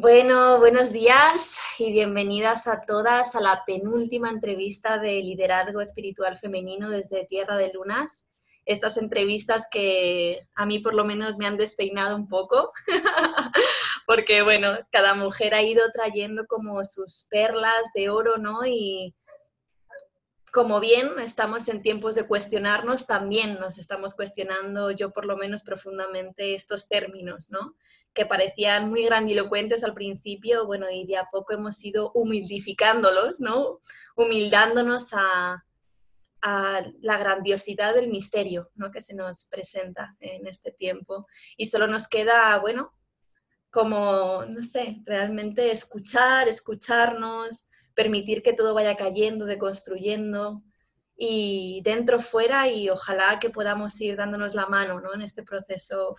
Bueno, buenos días y bienvenidas a todas a la penúltima entrevista de liderazgo espiritual femenino desde Tierra de Lunas. Estas entrevistas que a mí por lo menos me han despeinado un poco, porque bueno, cada mujer ha ido trayendo como sus perlas de oro, ¿no? Y como bien estamos en tiempos de cuestionarnos, también nos estamos cuestionando, yo por lo menos profundamente, estos términos, ¿no? Que parecían muy grandilocuentes al principio, bueno, y de a poco hemos ido humildificándolos, ¿no? Humildándonos a, la grandiosidad del misterio, ¿no? Que se nos presenta en este tiempo. Y solo nos queda, bueno, como, no sé, realmente escuchar, escucharnos, permitir que todo vaya cayendo, deconstruyendo y dentro, fuera y ojalá que podamos ir dándonos la mano ¿no? en este proceso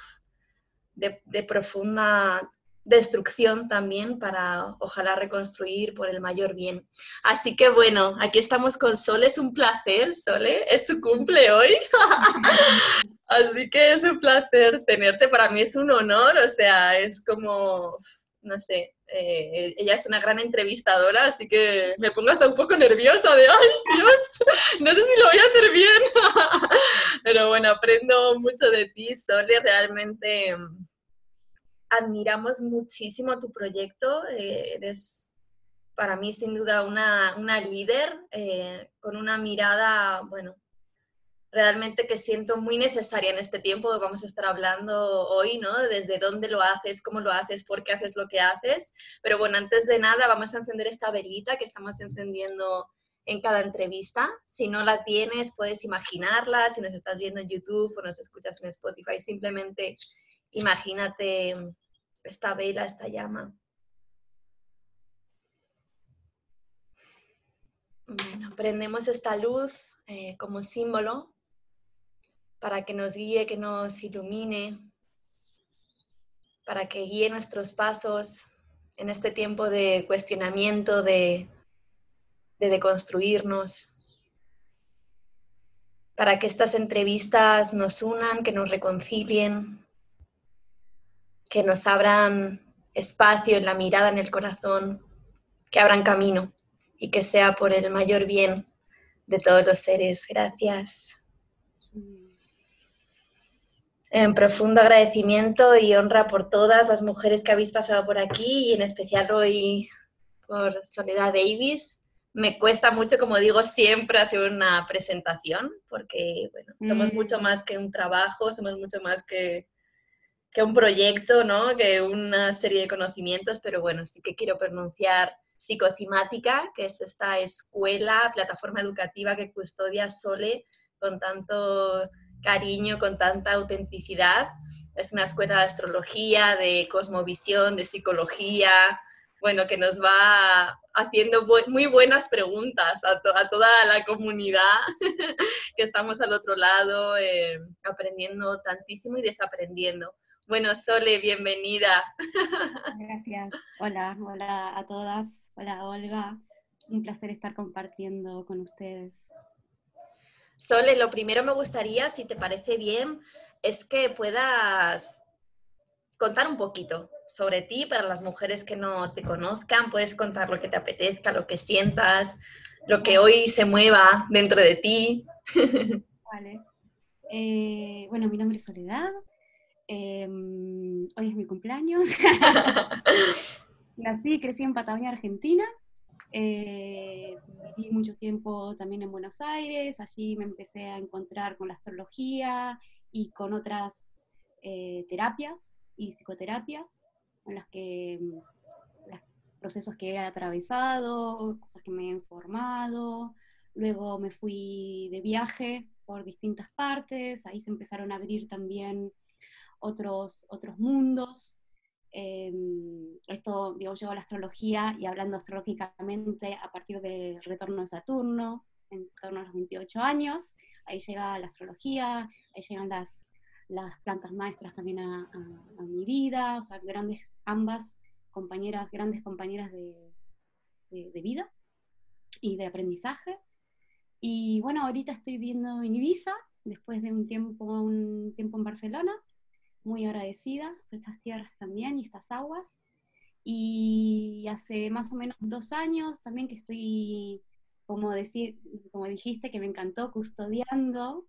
de, profunda destrucción también para ojalá reconstruir por el mayor bien. Así que bueno, aquí estamos con Sole, es un placer, Sole, es su cumple hoy. Así que es un placer tenerte, para mí es un honor, o sea, es como, no sé, eh, ella es una gran entrevistadora, así que me pongo hasta un poco nerviosa de, ay Dios, no sé si lo voy a hacer bien. Pero bueno, aprendo mucho de ti, Sole, realmente mm, admiramos muchísimo tu proyecto, eh, eres para mí sin duda una, una líder eh, con una mirada, bueno, realmente que siento muy necesaria en este tiempo vamos a estar hablando hoy, ¿no? Desde dónde lo haces, cómo lo haces, por qué haces lo que haces. Pero bueno, antes de nada vamos a encender esta velita que estamos encendiendo en cada entrevista. Si no la tienes, puedes imaginarla. Si nos estás viendo en YouTube o nos escuchas en Spotify, simplemente imagínate esta vela, esta llama. Bueno, prendemos esta luz eh, como símbolo para que nos guíe, que nos ilumine, para que guíe nuestros pasos en este tiempo de cuestionamiento, de, de deconstruirnos, para que estas entrevistas nos unan, que nos reconcilien, que nos abran espacio en la mirada, en el corazón, que abran camino y que sea por el mayor bien de todos los seres. Gracias en profundo agradecimiento y honra por todas las mujeres que habéis pasado por aquí y en especial hoy por Soledad Davis. Me cuesta mucho, como digo, siempre hacer una presentación porque bueno, somos mm. mucho más que un trabajo, somos mucho más que, que un proyecto, ¿no? que una serie de conocimientos, pero bueno, sí que quiero pronunciar psicocimática, que es esta escuela, plataforma educativa que custodia Sole con tanto cariño, con tanta autenticidad. Es una escuela de astrología, de cosmovisión, de psicología, bueno, que nos va haciendo muy buenas preguntas a, toda la comunidad que estamos al otro lado, eh, aprendiendo tantísimo y desaprendiendo. Bueno, Sole, bienvenida. Gracias. Hola, hola a todas. Hola, Olga. Un placer estar compartiendo con ustedes. Sole, lo primero me gustaría, si te parece bien, es que puedas contar un poquito sobre ti para las mujeres que no te conozcan. Puedes contar lo que te apetezca, lo que sientas, lo que hoy se mueva dentro de ti. Vale. Eh, bueno, mi nombre es Soledad. Em, hoy es mi cumpleaños. Nací y crecí en Patagonia, Argentina. Eh, viví mucho tiempo también en Buenos Aires, allí me empecé a encontrar con la astrología y con otras eh, terapias y psicoterapias en las que los procesos que he atravesado, cosas que me he informado, luego me fui de viaje por distintas partes, ahí se empezaron a abrir también otros, otros mundos, Em, esto, digo, llegó a la astrología y hablando astrológicamente a partir del retorno de Saturno, en torno a los 28 años, ahí llega la astrología, ahí llegan las, las plantas maestras también a, mi vida, o sea, grandes, ambas compañeras, grandes compañeras de, de, vida y de aprendizaje. Y bueno, ahorita estoy viendo en Ibiza, después de un tiempo, un tiempo en Barcelona, muy agradecida por estas tierras también y estas aguas. Y hace más o menos dos años también que estoy, como, decir, como dijiste, que me encantó custodiando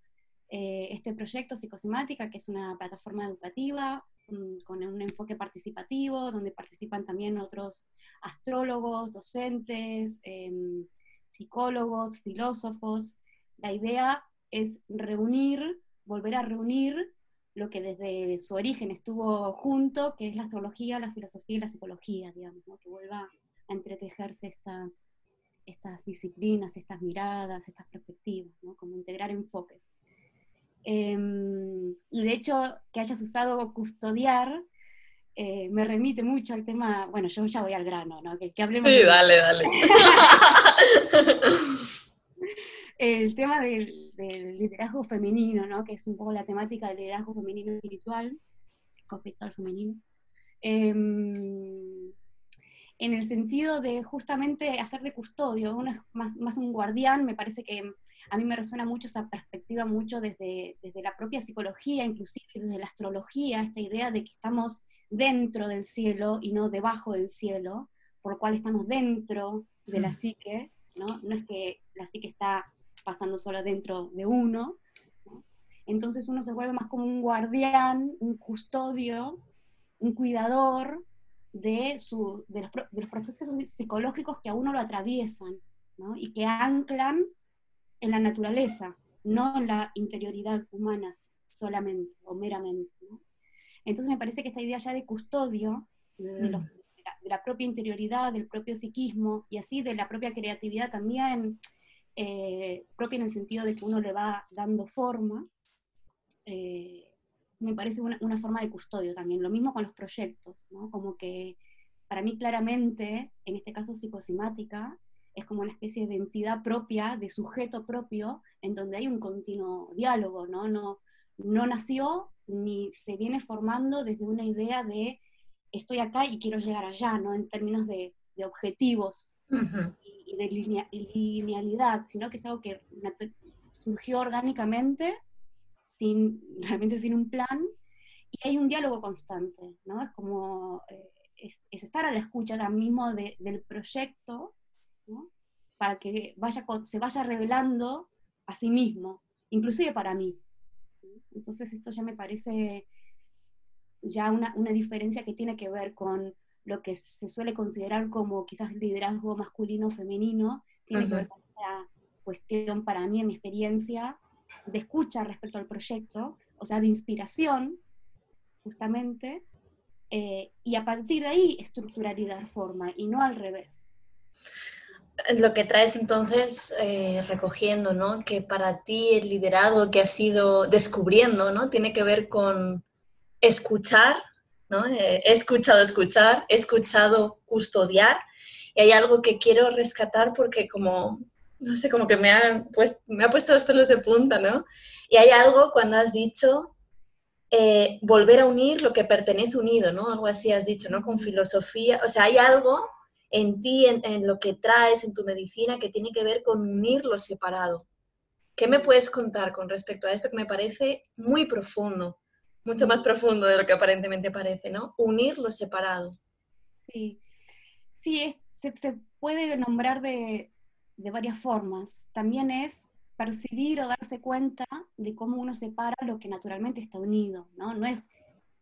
eh, este proyecto Psicosemática, que es una plataforma educativa mm, con un enfoque participativo, donde participan también otros astrólogos, docentes, em, psicólogos, filósofos. La idea es reunir, volver a reunir lo que desde su origen estuvo junto, que es la astrología, la filosofía y la psicología, digamos, que vuelva a entretejerse estas, estas disciplinas, estas miradas, estas perspectivas, ¿no? como integrar enfoques. Em, y de hecho, que hayas usado custodiar, eh, me remite mucho al tema, bueno, yo ya voy al grano, ¿no? Que, hablemos sí, dale, dale. el tema del, liderazgo femenino, ¿no? que es un poco la temática del liderazgo femenino espiritual, respecto al femenino, em, en el sentido de justamente hacer de custodio, uno es más, un guardián, me parece que a mí me resuena mucho esa perspectiva, mucho desde, desde la propia psicología, inclusive desde la astrología, esta idea de que estamos dentro del cielo y no debajo del cielo, por lo cual estamos dentro de la mm. psique, ¿no? No es que la psique está pasando solo dentro de uno. Entonces uno se vuelve más como un guardián, un custodio, un cuidador de, su, de, los, procesos psicológicos que a uno lo atraviesan y que anclan en la naturaleza, no en la interioridad humana solamente o meramente. Entonces me parece que esta idea ya de custodio, de, mm. de la propia interioridad, del propio psiquismo y así de la propia creatividad también, eh, propia en el sentido de que uno le va dando forma, eh, me parece una, forma de custodio también. Lo mismo con los proyectos, ¿no? Como que para mí claramente, en este caso psicosimática, es como una especie de entidad propia, de sujeto propio, en donde hay un continuo diálogo, ¿no? No, no nació ni se viene formando desde una idea de estoy acá y quiero llegar allá, ¿no? En términos de, objetivos y de linealidad, sino que es algo que surgió orgánicamente, sin, realmente sin un plan, y hay un diálogo constante, ¿no? Es como, eh, es, estar a la escucha también mismo del proyecto, ¿no? Para que vaya, se vaya revelando a sí mismo, inclusive para mí. Entonces esto ya me parece ya una, una diferencia que tiene que ver con lo que se suele considerar como quizás liderazgo masculino o femenino, tiene que ver con esta cuestión para mí, en mi experiencia, de escucha respecto al proyecto, o sea, de inspiración, justamente, eh, y a partir de ahí estructurar y dar forma, y no al revés. Lo que traes entonces eh, recogiendo, ¿no? Que para ti el liderazgo que has ido descubriendo, ¿no? Tiene que ver con escuchar eh, he escuchado escuchar, he escuchado custodiar y hay algo que quiero rescatar porque como, no sé, como que me ha, pues, puesto los pelos de punta, ¿no? Y hay algo cuando has dicho eh, volver a unir lo que pertenece unido, ¿no? Algo así has dicho, ¿no? Con filosofía, o sea, hay algo en ti, en lo que traes, en tu medicina, que tiene que ver con unir lo separado. ¿Qué me puedes contar con respecto a esto que me parece muy profundo? Mucho más profundo de lo que aparentemente parece, ¿no? Unir lo separado. Sí, sí, es, se, puede nombrar de, varias formas. También es percibir o darse cuenta de cómo uno separa lo que naturalmente está unido, ¿no? No es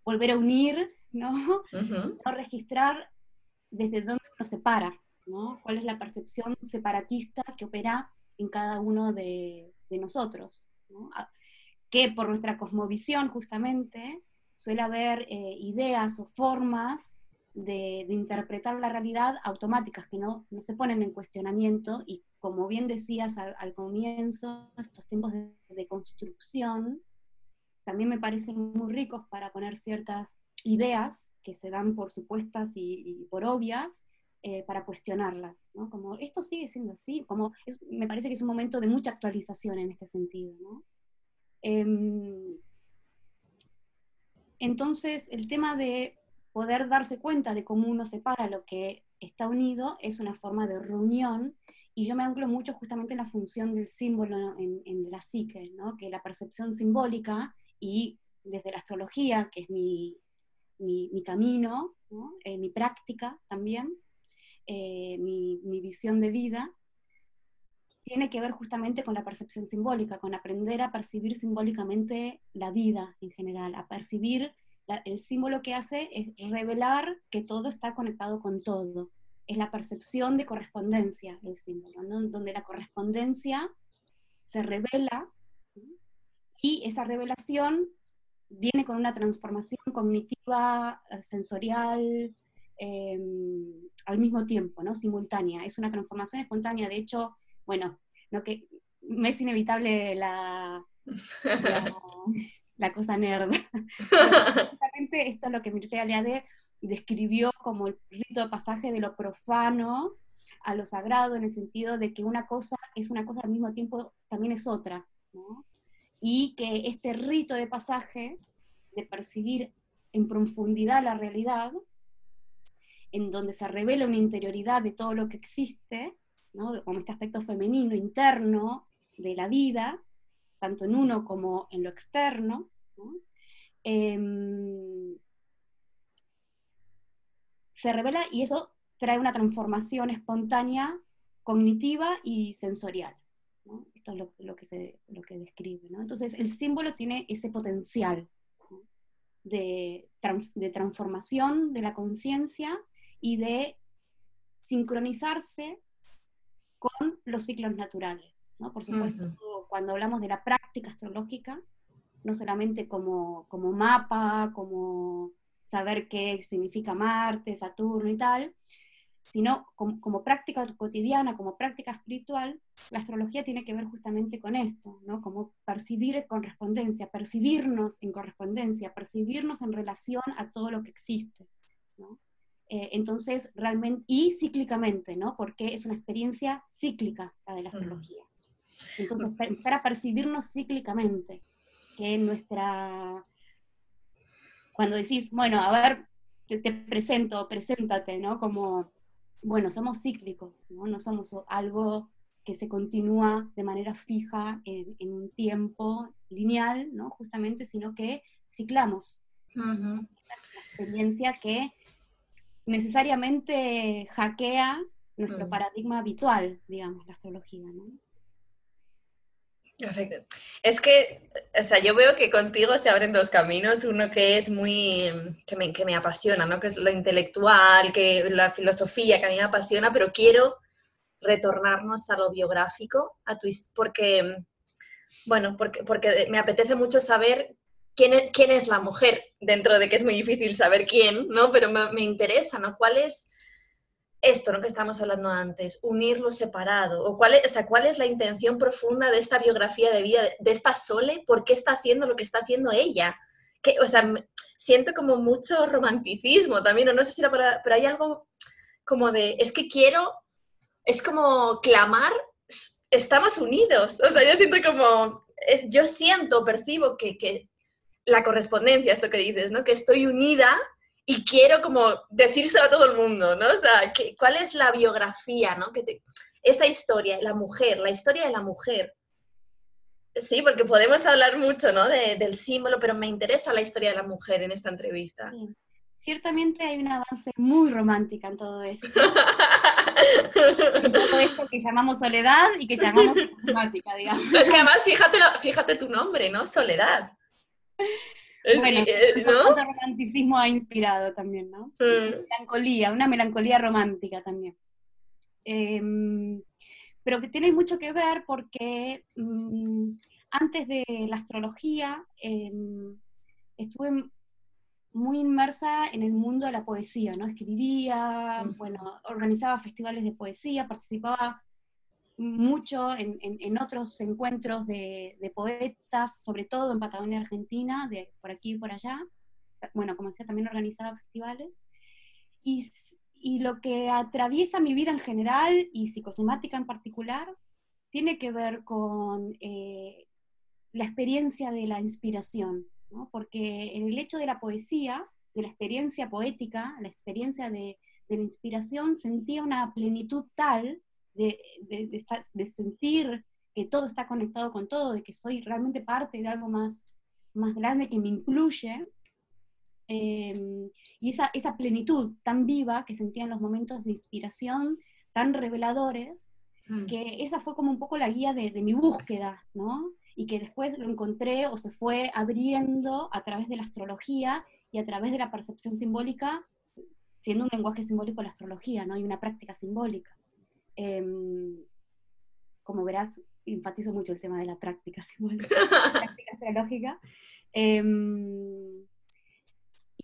volver a unir, ¿no? No registrar desde dónde uno separa, ¿no? ¿Cuál es la percepción separatista que opera en cada uno de, de nosotros? ¿no? Que por nuestra cosmovisión justamente suele haber eh, ideas o formas de, interpretar la realidad automáticas que no, no, se ponen en cuestionamiento y como bien decías al, comienzo, estos tiempos de, construcción también me parecen muy ricos para poner ciertas ideas que se dan por supuestas y, por obvias, eh, para cuestionarlas, ¿no? Como esto sigue siendo así, como me parece que es un momento de mucha actualización en este sentido, ¿no? Em, entonces, el tema de poder darse cuenta de cómo uno separa lo que está unido es una forma de reunión y yo me anclo mucho justamente en la función del símbolo en, la psique, ¿no? que la percepción simbólica y desde la astrología, que es mi, mi, camino, eh, mi práctica también, eh, mi, mi visión de vida, tiene que ver justamente con la percepción simbólica, con aprender a percibir simbólicamente la vida en general, a percibir el símbolo que hace es revelar que todo está conectado con todo. Es la percepción de correspondencia el símbolo, donde la correspondencia se revela y esa revelación viene con una transformación cognitiva, eh, sensorial, em, al mismo tiempo, ¿no? simultánea. Es una transformación espontánea. De hecho, bueno, no que me es inevitable la, la, cosa nerd. Justamente esto es lo que Mircea Eliade describió como el rito de pasaje de lo profano a lo sagrado, en el sentido de que una cosa es una cosa al mismo tiempo también es otra. ¿no? y que este rito de pasaje, de percibir en profundidad la realidad, en donde se revela una interioridad de todo lo que existe, ¿no? como este aspecto femenino interno de la vida, tanto en uno como en lo externo, em, se revela y eso trae una transformación espontánea, cognitiva y sensorial. Esto es lo, que, se, lo que describe. Entonces, el símbolo tiene ese potencial de, de transformación de la conciencia y de sincronizarse con los ciclos naturales. Por supuesto, cuando hablamos de la práctica astrológica, no solamente como, como mapa, como saber qué significa Marte, Saturno y tal, sino como, práctica cotidiana, como práctica espiritual, la astrología tiene que ver justamente con esto, ¿no? Como percibir correspondencia, percibirnos en correspondencia, percibirnos en relación a todo lo que existe, eh, entonces, realmente, y cíclicamente, ¿no? Porque es una experiencia cíclica la de la astrología. Entonces, para percibirnos cíclicamente, que nuestra... Cuando decís, bueno, a ver, te, te presento, preséntate, ¿no? Como bueno, somos cíclicos, ¿no? somos algo que se continúa de manera fija en, un tiempo lineal, ¿no? Justamente, sino que ciclamos. Es una experiencia que necesariamente hackea nuestro mm. paradigma habitual, digamos, la astrología, ¿no? Es que, o sea, yo veo que contigo se abren dos caminos, uno que es muy, que me, que me, apasiona, ¿no? Que es lo intelectual, que la filosofía, que a mí me apasiona, pero quiero retornarnos a lo biográfico, a tu, porque, bueno, porque, porque me apetece mucho saber quién es, quién es la mujer, dentro de que es muy difícil saber quién, ¿no? Pero me, me interesa, ¿no? ¿Cuál es esto, ¿no? que estábamos hablando antes, unir lo separado, o cuál es, o sea, cuál es la intención profunda de esta biografía de vida de esta Sole, por qué está haciendo lo que está haciendo ella. Que, o sea, siento como mucho romanticismo también, o no sé si era para, pero hay algo como de, es que quiero, es como clamar, estamos unidos, o sea, yo siento como, yo siento, percibo que, que la correspondencia, esto que dices, ¿no? Que estoy unida y quiero como decírselo a todo el mundo, ¿no? O sea, ¿cuál es la biografía, ¿no? Que esa historia, la mujer, la historia de la mujer. Sí, porque podemos hablar mucho, ¿no? del símbolo, pero me interesa la historia de la mujer en esta entrevista. Ciertamente hay un avance muy romántico en todo esto. en todo esto que llamamos soledad y que llamamos romántica, digamos. Es que además, fíjate, fíjate tu nombre, ¿no? Soledad bueno, eh, ¿no? romanticismo ha inspirado también, ¿no? Mm. Melancolía, una melancolía romántica también. Em, pero que tiene mucho que ver porque mm, antes de la astrología em, estuve muy inmersa en el mundo de la poesía, ¿no? Escribía, mm. bueno, organizaba festivales de poesía, participaba mucho en, otros encuentros de, poetas, sobre todo en Patagonia, Argentina, de por aquí y por allá. Bueno, como decía, también organizaba festivales. Y, lo que atraviesa mi vida en general y psicosomática en particular tiene que ver con eh, la experiencia de la inspiración, porque en el hecho de la poesía, de la experiencia poética, la experiencia de, de la inspiración, sentía una plenitud tal de, sentir que todo está conectado con todo, de que soy realmente parte de algo más, más grande que me incluye, Em, y esa, esa plenitud tan viva que sentía en los momentos de inspiración, tan reveladores, que esa fue como un poco la guía de, de mi búsqueda, ¿no? Y que después lo encontré o se fue abriendo a través de la astrología y a través de la percepción simbólica, siendo un lenguaje simbólico la astrología, ¿no? Y una práctica simbólica. Em, como verás, enfatizo mucho el tema de la práctica simbólica, práctica astrológica. Em,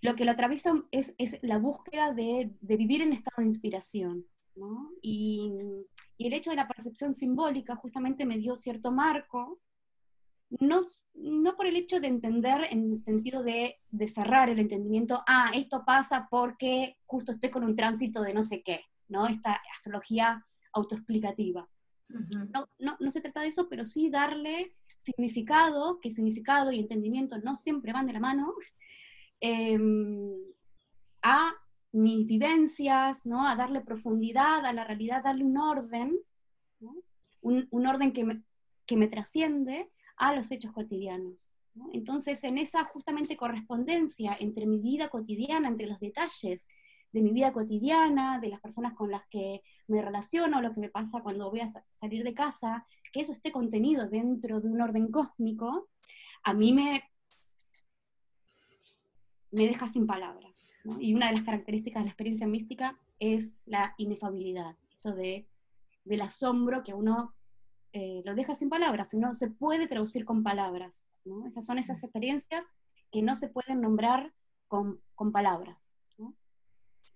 lo que lo atraviesa es, es la búsqueda de, de, vivir en estado de inspiración. ¿no? Y, y, el hecho de la percepción simbólica justamente me dio cierto marco, no, no por el hecho de entender en el sentido de, de, cerrar el entendimiento, ah, esto pasa porque justo estoy con un tránsito de no sé qué, ¿no? Esta astrología autoexplicativa. no, no, no se trata de eso, pero sí darle significado, que significado y entendimiento no siempre van de la mano, Em, a mis vivencias, ¿no? a darle profundidad a la realidad, darle un orden, un, un, orden que me, que me, trasciende a los hechos cotidianos. Entonces, en esa justamente correspondencia entre mi vida cotidiana, entre los detalles de mi vida cotidiana, de las personas con las que me relaciono, lo que me pasa cuando voy a salir de casa, que eso esté contenido dentro de un orden cósmico, a mí me me deja sin palabras. Y una de las características de la experiencia mística es la inefabilidad, esto de, del asombro que uno eh, lo deja sin palabras, no se puede traducir con palabras. Esas son esas experiencias que no se pueden nombrar con, con palabras.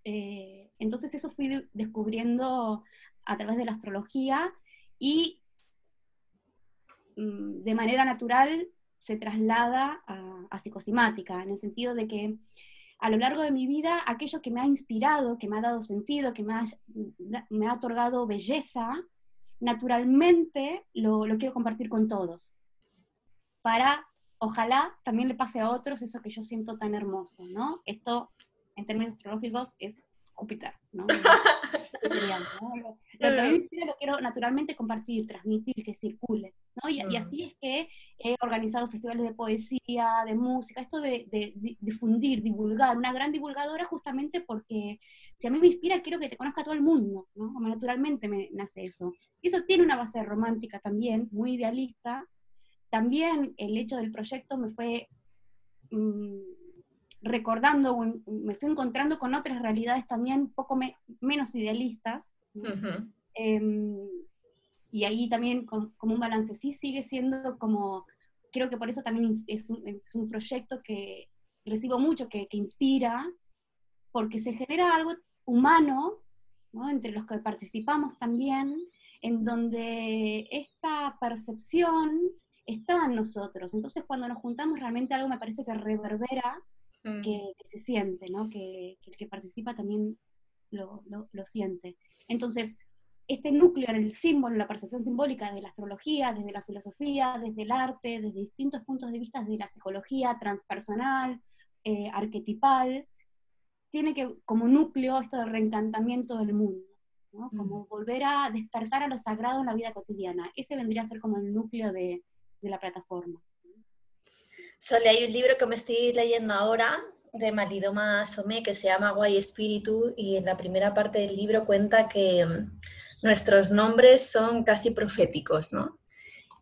Eh, entonces eso fui descubriendo a través de la astrología y mm, de manera natural se traslada a, psicosimática, en el sentido de que a lo largo de mi vida, aquello que me ha inspirado, que me ha dado sentido, que me ha, me ha otorgado belleza, naturalmente lo, lo, quiero compartir con todos. Para, ojalá, también le pase a otros eso que yo siento tan hermoso, ¿no? Esto, en términos astrológicos, es Júpiter, ¿no? Lo, que a mí me lo quiero naturalmente compartir, transmitir, que circule, ¿no? Y, y, así es que he organizado festivales de poesía, de música, esto de, de, de, difundir, divulgar, una gran divulgadora justamente porque si a mí me inspira, quiero que te conozca todo el mundo, ¿no? Como naturalmente me nace eso. Y eso tiene una base romántica también, muy idealista. También el hecho del proyecto me fue... Mmm, recordando, me fui encontrando con otras realidades también poco menos idealistas. Em, y ahí también como un balance, sí sigue siendo como, creo que por eso también es un, es un proyecto que recibo mucho, que, que, inspira, porque se genera algo humano, ¿no? entre los que participamos también, en donde esta percepción está en nosotros. Entonces cuando nos juntamos realmente algo me parece que reverbera Mm. que, se siente, ¿no? que, que, el que participa también lo, lo, lo, siente. Entonces, este núcleo en el símbolo, la percepción simbólica de la astrología, desde la filosofía, desde el arte, desde distintos puntos de vista, desde la psicología transpersonal, eh, arquetipal, tiene que como núcleo esto del reencantamiento del mundo, ¿no? Mm. como volver a despertar a lo sagrado en la vida cotidiana. Ese vendría a ser como el núcleo de, de la plataforma. Sole, hay un libro que me estoy leyendo ahora de Malidoma Somé que se llama Guay Espíritu y en la primera parte del libro cuenta que mm, nuestros nombres son casi proféticos, ¿no?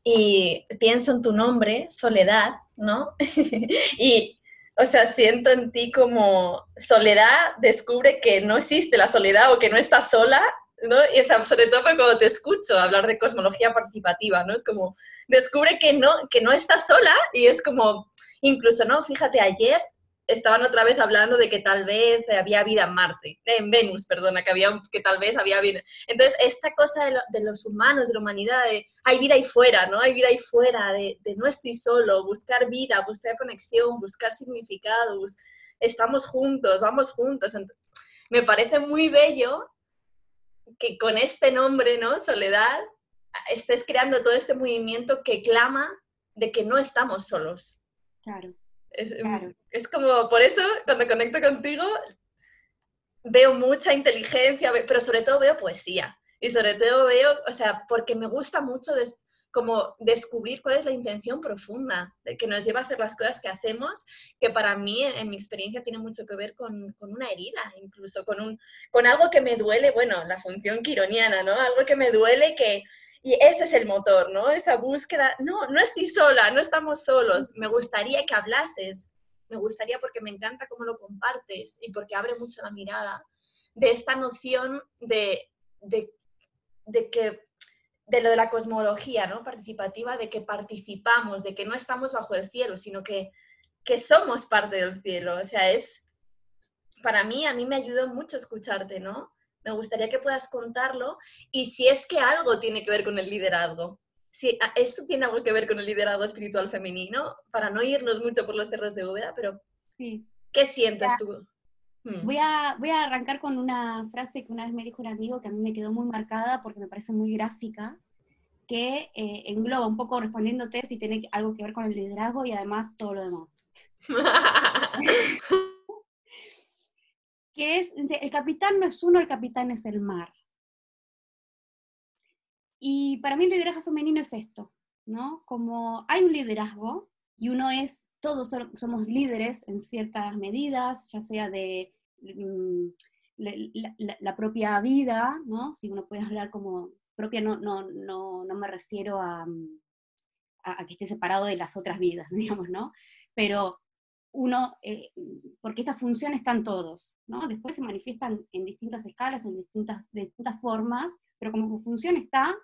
Y pienso en tu nombre, Soledad, ¿no? y, o sea, siento en ti como Soledad descubre que no existe la soledad o que no está sola ¿no? Y es, sobre todo cuando te escucho hablar de cosmología participativa, ¿no? Es como, descubre que no, que no estás sola y es como, incluso, ¿no? Fíjate, ayer estaban otra vez hablando de que tal vez había vida en Marte, en Venus, perdona, que, había, que tal vez había vida. Entonces, esta cosa de, los humanos, de la humanidad, de hay vida ahí fuera, ¿no? Hay vida ahí fuera, de, de no estoy solo, buscar vida, buscar conexión, buscar significado, estamos juntos, vamos juntos. Me parece muy bello que con este nombre, ¿no? Soledad, estés creando todo este movimiento que clama de que no estamos solos. Claro. Es, claro. es como, por eso, cuando conecto contigo, veo mucha inteligencia, pero sobre todo veo poesía. Y sobre todo veo, o sea, porque me gusta mucho, como descubrir cuál es la intención profunda que nos lleva a hacer las cosas que hacemos, que para mí, en mi experiencia, tiene mucho que ver con, una herida, incluso con, un, con algo que me duele, bueno, la función quironiana, ¿no? Algo que me duele que... Y ese es el motor, ¿no? Esa búsqueda. No, no estoy sola, no estamos solos. Me gustaría que hablases. Me gustaría porque me encanta cómo lo compartes y porque abre mucho la mirada de esta noción de, de, de que de lo de la cosmología ¿no? participativa, de que participamos, de que no estamos bajo el cielo, sino que, que somos parte del cielo. O sea, es, para mí, a mí me ayudó mucho escucharte, ¿no? Me gustaría que puedas contarlo y si es que algo tiene que ver con el liderazgo. Si eso tiene algo que ver con el liderazgo espiritual femenino, para no irnos mucho por los cerros de Úbeda, pero sí. ¿qué sientes tú? Hmm. Voy a, voy a arrancar con una frase que una vez me dijo un amigo que a mí me quedó muy marcada porque me parece muy gráfica, que eh, engloba un poco respondiéndote si tiene algo que ver con el liderazgo y además todo lo demás. que es, el capitán no es uno, el capitán es el mar. Y para mí el liderazgo femenino es esto, ¿no? Como hay un liderazgo y uno es todos somos líderes en ciertas medidas, ya sea de mm, la, propia vida, ¿no? Si uno puede hablar como propia, no, no, no, no me refiero mm, a, a, que esté separado de las otras vidas, digamos, ¿no? Pero uno, eh, porque esa función están todos, ¿no? Después se manifiestan en distintas escalas, en distintas, de distintas formas, pero como función está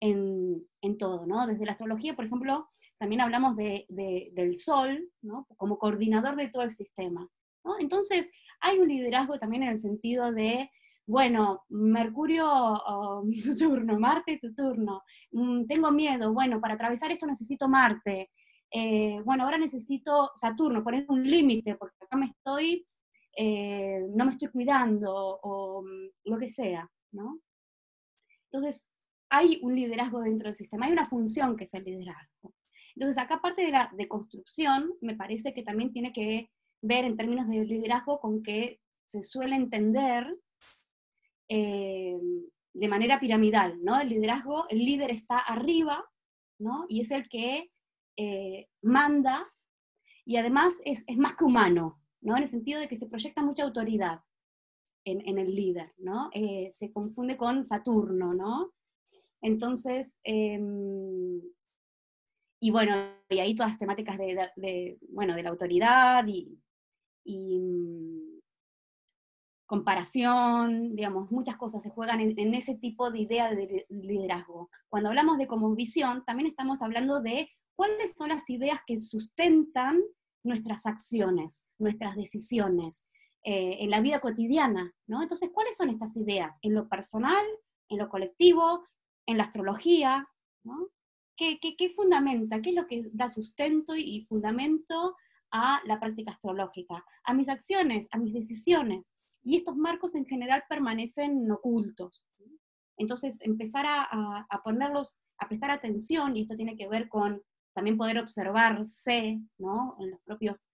en, en todo, ¿no? Desde la astrología, por ejemplo, también hablamos de, del sol, ¿no? Como coordinador de todo el sistema, ¿no? Entonces, hay un liderazgo también en el sentido de, bueno, Mercurio, oh, tu turno, Marte, tu turno, mm, tengo miedo, bueno, para atravesar esto necesito Marte, eh, bueno, ahora necesito Saturno, poner un límite, porque acá me estoy, eh, no me estoy cuidando, o mm, lo que sea, ¿no? Entonces, hay un liderazgo dentro del sistema, hay una función que es el liderazgo. Entonces, acá parte de la deconstrucción me parece que también tiene que ver en términos de liderazgo con que se suele entender eh, de manera piramidal, ¿no? El liderazgo, el líder está arriba, ¿no? Y es el que eh, manda y además es, más que humano, ¿no? En el sentido de que se proyecta mucha autoridad en, el líder, ¿no? Eh, se confunde con Saturno, ¿no? Entonces, em, y bueno, y ahí todas las temáticas de, bueno, de la autoridad y, mm, comparación, digamos, muchas cosas se juegan en, ese tipo de idea de liderazgo. Cuando hablamos de como visión, también estamos hablando de cuáles son las ideas que sustentan nuestras acciones, nuestras decisiones, eh, en la vida cotidiana, ¿no? Entonces, ¿cuáles son estas ideas? En lo personal, en lo colectivo, en la astrología, ¿no? ¿Qué, fundamenta? ¿Qué es lo que da sustento y fundamento a la práctica astrológica? A mis acciones, a mis decisiones. Y estos marcos en general permanecen ocultos. Entonces, empezar a, ponerlos, a prestar atención, y esto tiene que ver con también poder observarse, ¿no? En los propios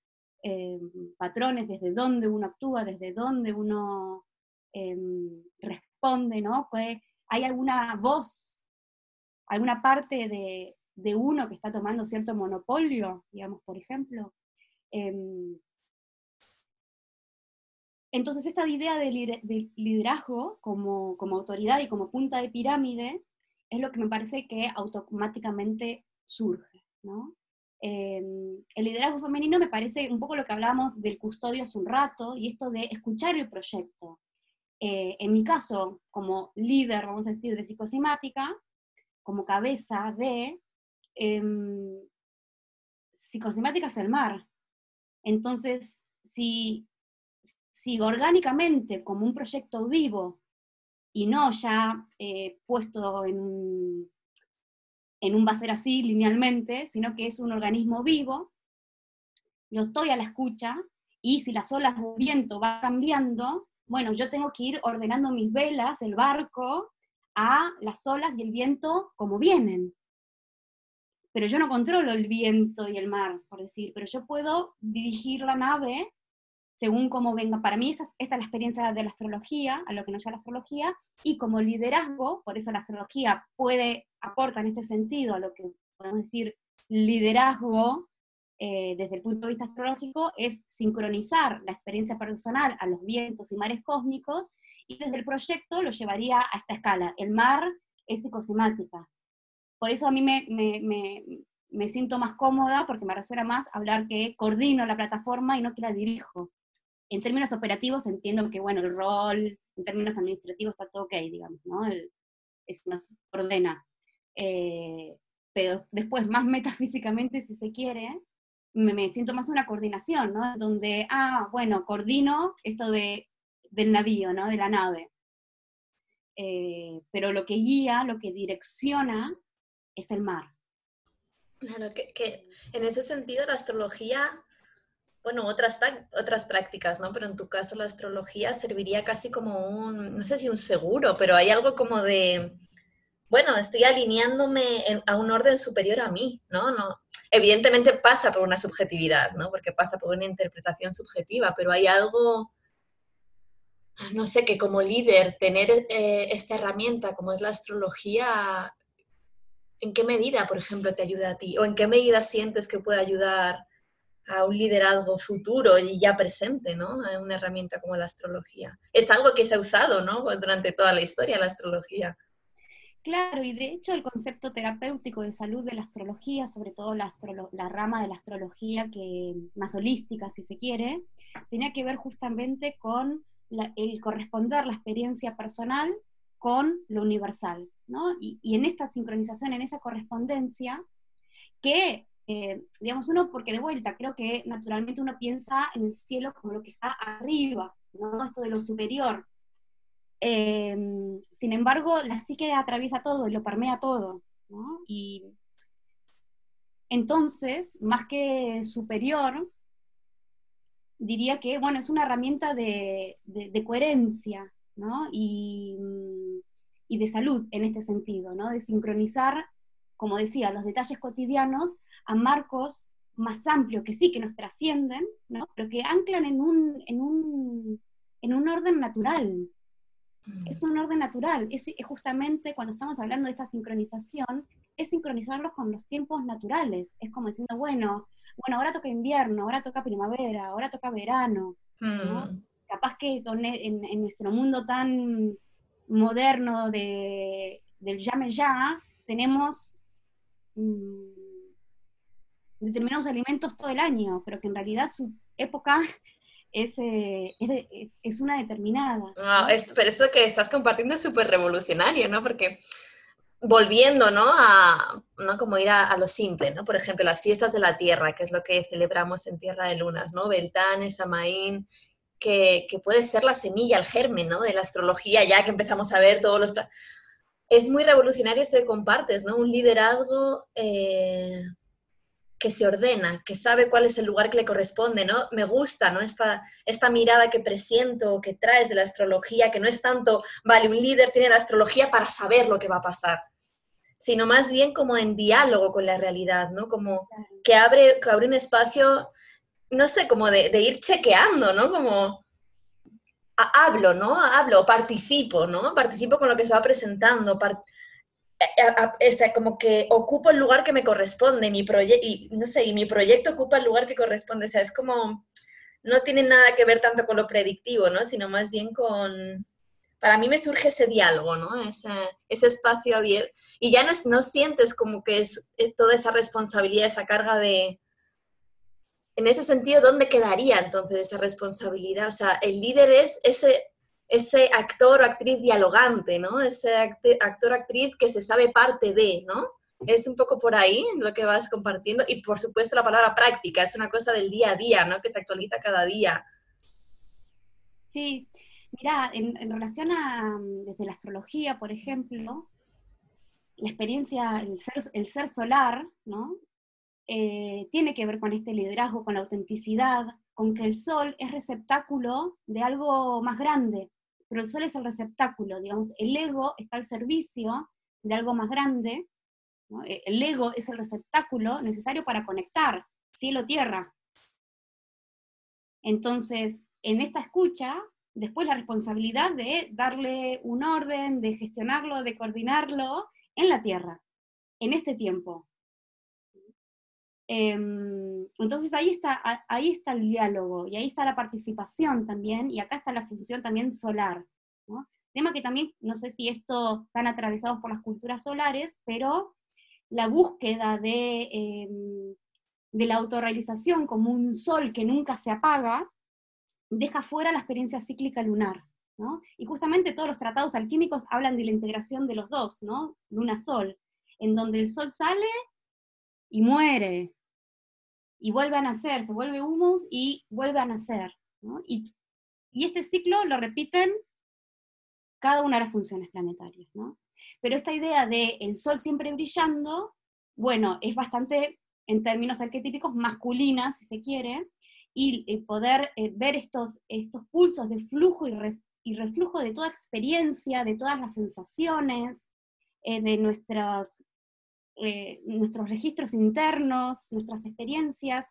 eh, patrones, desde dónde uno actúa, desde dónde uno em, responde, ¿no? Hay alguna voz alguna parte de, uno que está tomando cierto monopolio, digamos, por ejemplo. Em, entonces, esta idea de, liderazgo como, autoridad y como punta de pirámide es lo que me parece que automáticamente surge. Em, el liderazgo femenino me parece un poco lo que hablábamos del custodio hace un rato, y esto de escuchar el proyecto. Eh, en mi caso, como líder, vamos a decir, de psicosimática, como cabeza de eh, psicosimáticas del mar. Entonces, si, si orgánicamente, como un proyecto vivo, y no ya eh, puesto en, en un va a ser así linealmente, sino que es un organismo vivo, yo estoy a la escucha, y si las olas del viento van cambiando, bueno, yo tengo que ir ordenando mis velas, el barco, a las olas y el viento como vienen. Pero yo no controlo el viento y el mar, por decir, pero yo puedo dirigir la nave según cómo venga. Para mí esta es la experiencia de la astrología, a lo que nos lleva la astrología, y como liderazgo, por eso la astrología puede, aporta en este sentido a lo que podemos decir liderazgo eh, desde el punto de vista astrológico, es sincronizar la experiencia personal a los vientos y mares cósmicos, y desde el proyecto lo llevaría a esta escala. El mar es ecosimática. Por eso a mí me, me siento más cómoda, porque me resuena más hablar que coordino la plataforma y no que la dirijo en términos operativos entiendo que, bueno, el rol, en términos administrativos está todo ok, digamos, ¿no? es, nos ordena. Eh, pero después, más metafísicamente, si se quiere, me, siento más una coordinación, ¿no? Donde, ah, bueno, coordino esto de, del navío, ¿no? De la nave. Eh, pero lo que guía, lo que direcciona, es el mar. Claro, que, que en ese sentido la astrología bueno, otras, otras prácticas, ¿no? Pero en tu caso la astrología serviría casi como un, no sé si un seguro, pero hay algo como de, bueno, estoy alineándome a un orden superior a mí, ¿no? no Evidentemente pasa por una subjetividad, ¿no? Porque pasa por una interpretación subjetiva, pero hay algo, no sé, que como líder tener eh, esta herramienta como es la astrología, ¿en qué medida, por ejemplo, te ayuda a ti? ¿O en qué medida sientes que puede ayudar a un liderazgo futuro y ya presente, ¿no? Una herramienta como la astrología. Es algo que se ha usado, ¿no? Durante toda la historia la astrología. Claro, y de hecho el concepto terapéutico de salud de la astrología, sobre todo la, rama de la astrología que más holística, si se quiere, tenía que ver justamente con el corresponder la experiencia personal con lo universal, ¿no? Y, en esta sincronización, en esa correspondencia, que eh, digamos, uno, porque de vuelta, creo que naturalmente uno piensa en el cielo como lo que está arriba, ¿no? Esto de lo superior. Eh, sin embargo, la psique atraviesa todo y lo permea todo. Y entonces, más que superior, diría que, bueno, es una herramienta de, de, coherencia, ¿no? Y, y de salud en este sentido, ¿no? De sincronizar, como decía, los detalles cotidianos a marcos más amplios, que sí, que nos trascienden, ¿no? pero que anclan en un, en un, en un orden natural. Mm. Es un orden natural, es, justamente cuando estamos hablando de esta sincronización, es sincronizarlos con los tiempos naturales. Es como diciendo, bueno, bueno, ahora toca invierno, ahora toca primavera, ahora toca verano. Mm. Capaz que e, en, en, nuestro mundo tan moderno de, del llame ya, tenemos mm, determinados alimentos todo el año, pero que en realidad su época es, eh, es, es, una determinada. Pero esto que estás compartiendo es súper revolucionario, ¿no? Porque volviendo, ¿no? A, ¿no? Como ir a, lo simple, ¿no? Por ejemplo, las fiestas de la tierra, que es lo que celebramos en Tierra de Lunas, ¿no? Beltán, Samaín, que, que, puede ser la semilla, el germen, ¿no? De la astrología, ya que empezamos a ver todos los... Es muy revolucionario esto que compartes, ¿no? Un liderazgo... Eh que se ordena, que sabe cuál es el lugar que le corresponde, ¿no? Me gusta, ¿no? Esta, esta mirada que presiento, que traes de la astrología, que no es tanto, vale, un líder tiene la astrología para saber lo que va a pasar, sino más bien como en diálogo con la realidad, ¿no? Como que abre, que abre un espacio, no sé, como de, ir chequeando, ¿no? Como hablo, ¿no? Hablo, participo, ¿no? Participo con lo que se va presentando, como que ocupo el lugar que me corresponde, mi y, no sé, y mi proyecto ocupa el lugar que corresponde, o sea, es como, no tiene nada que ver tanto con lo predictivo, ¿no? Sino más bien con, para mí me surge ese diálogo, ¿no? Ese, ese espacio abierto, y ya no, no sientes como que es, es, toda esa responsabilidad, esa carga de, en ese sentido, ¿dónde quedaría entonces esa responsabilidad? O sea, el líder es ese actor o actriz dialogante, ¿no? Ese actor o actriz que se sabe parte de, ¿no? Es un poco por ahí lo que vas compartiendo y por supuesto la palabra práctica es una cosa del día a día, ¿no? Que se actualiza cada día. Sí, mira, en, relación a desde la astrología, por ejemplo, la experiencia, el ser solar, ¿no? Eh, tiene que ver con este liderazgo, con la autenticidad, con que el sol es receptáculo de algo más grande, pero el sol es el receptáculo, digamos, el ego está al servicio de algo más grande, e, el ego es el receptáculo necesario para conectar cielo-tierra. Entonces, en esta escucha, después la responsabilidad de darle un orden, de gestionarlo, de coordinarlo en la tierra, en este tiempo. Em, entonces ahí está, ahí está el diálogo y ahí está la participación también y acá está la función también solar. Tema que también, no sé si esto están atravesados por las culturas solares, pero la búsqueda de, em, de la autorrealización como un sol que nunca se apaga, deja fuera la experiencia cíclica lunar. Y justamente todos los tratados alquímicos hablan de la integración de los dos, ¿no? Luna-Sol, en donde el Sol sale y muere, y vuelve a nacer, se vuelve humus y vuelve a nacer. Y, y, este ciclo lo repiten cada una de las funciones planetarias. ¿no? Pero esta idea de el Sol siempre brillando, bueno, es bastante, en términos arquetípicos, masculina, si se quiere, y eh, poder eh, ver estos, estos pulsos de flujo y, y, reflujo de toda experiencia, de todas las sensaciones, eh, de nuestras, nuestros registros internos, nuestras experiencias,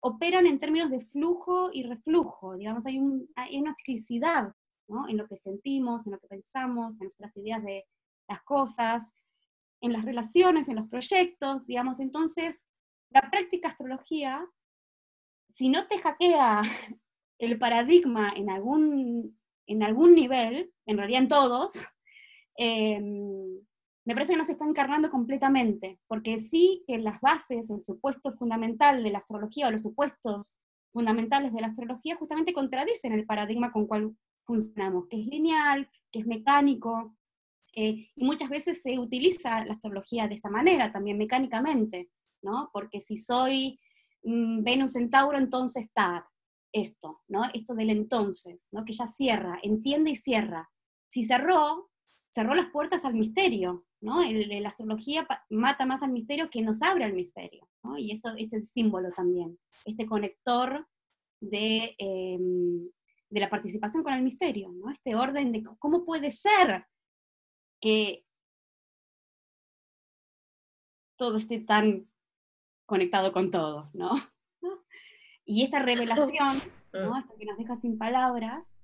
operan en términos de flujo y reflujo, digamos, hay, un, hay una ciclicidad en lo que sentimos, en lo que pensamos, en nuestras ideas de las cosas, en las relaciones, en los proyectos, digamos, entonces la práctica astrología si no te hackea el paradigma en algún, en algún nivel, en realidad en todos, em, me parece que no se está encarnando completamente, porque sí que las bases, el supuesto fundamental de la astrología o los supuestos fundamentales de la astrología justamente contradicen el paradigma con cual funcionamos, que es lineal, que es mecánico, eh, y muchas veces se utiliza la astrología de esta manera, también mecánicamente, ¿no? Porque si soy Mm, Venus en Tauro, entonces está esto, ¿no? Esto del entonces, ¿no? Que ya cierra, entiende y cierra. Si cerró, cerró las puertas al misterio, ¿no? la astrología mata más al misterio que nos abre al misterio, ¿no? Y eso es el símbolo también, este conector de, em, de la participación con el misterio, ¿no? Este orden de cómo puede ser que todo esté tan conectado con todo, ¿no? Y esta revelación, ¿no? Ah. Esto que nos deja sin palabras,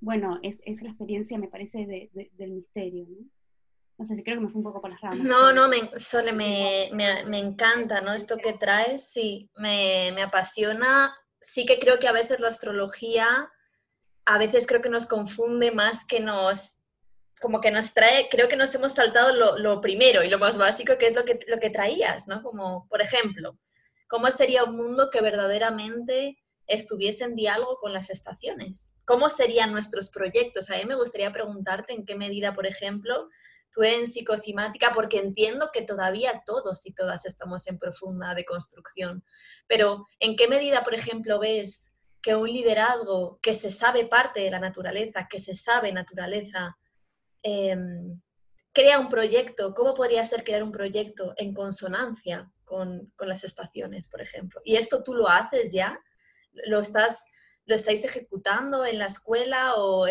bueno, es, es la experiencia, me parece, del misterio, ¿no? No sé si creo que me fue un poco por las ramas. No, no, me, Sole, me, me, me, encanta, ¿no? Esto que traes, sí, me, me apasiona. Sí que creo que a veces la astrología, a veces creo que nos confunde más que nos como que nos trae, creo que nos hemos saltado lo, primero y lo más básico, que es lo que, lo que traías, ¿no? Como, por ejemplo, ¿cómo sería un mundo que verdaderamente estuviese en diálogo con las estaciones? ¿Cómo serían nuestros proyectos? A mí me gustaría preguntarte en qué medida, por ejemplo, tú en psicocimática, porque entiendo que todavía todos y todas estamos en profunda deconstrucción, pero ¿en qué medida, por ejemplo, ves que un liderazgo que se sabe parte de la naturaleza, que se sabe naturaleza, Em, crea un proyecto, ¿cómo podría ser crear un proyecto en consonancia con, las estaciones, por ejemplo? Y esto tú lo haces ya, lo estás, lo estáis ejecutando en la escuela o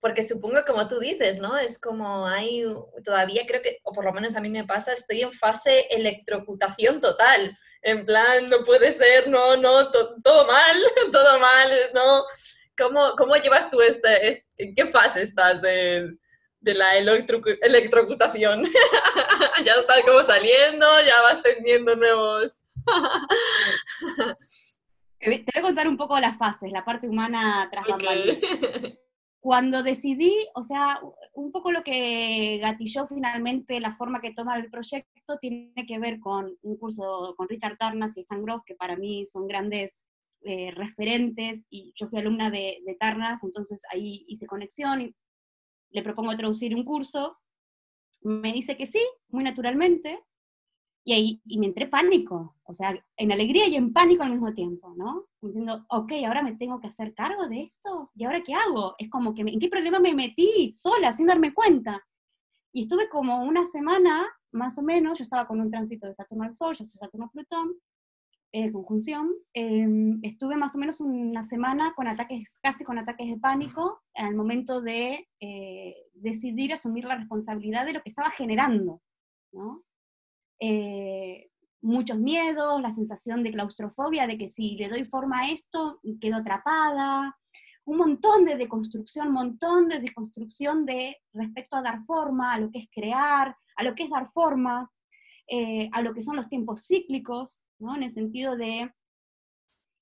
porque supongo como tú dices, ¿no? Es como hay todavía creo que, o por lo menos a mí me pasa, estoy en fase electrocutación total. En plan, no puede ser, no, no, todo mal, todo mal, no. ¿Cómo, cómo llevas tú este, este, en qué fase estás de, de la electrocutación. ya está como saliendo, ya vas teniendo nuevos... te voy a contar un poco las fases, la parte humana tras okay. Cuando decidí, o sea, un poco lo que gatilló finalmente la forma que toma el proyecto tiene que ver con un curso con Richard Tarnas y Stan Groff, que para mí son grandes eh, referentes, y yo fui alumna de, de Tarnas, entonces ahí hice conexión, y le propongo traducir un curso, me dice que sí, muy naturalmente, y ahí y me entré pánico, o sea, en alegría y en pánico al mismo tiempo, ¿no? Diciendo, ok, ahora me tengo que hacer cargo de esto, ¿y ahora qué hago? Es como que, ¿en qué problema me metí sola, sin darme cuenta? Y estuve como una semana, más o menos, yo estaba con un tránsito de Saturno al Sol, yo soy Saturno a Plutón, eh, conjunción, em, estuve más o menos una semana con ataques, casi con ataques de pánico, al momento de eh, decidir asumir la responsabilidad de lo que estaba generando, ¿no? Eh, muchos miedos, la sensación de claustrofobia, de que si le doy forma a esto, quedo atrapada, un montón de deconstrucción, un montón de deconstrucción de respecto a dar forma, a lo que es crear, a lo que es dar forma, eh, a lo que son los tiempos cíclicos, ¿no? en el sentido de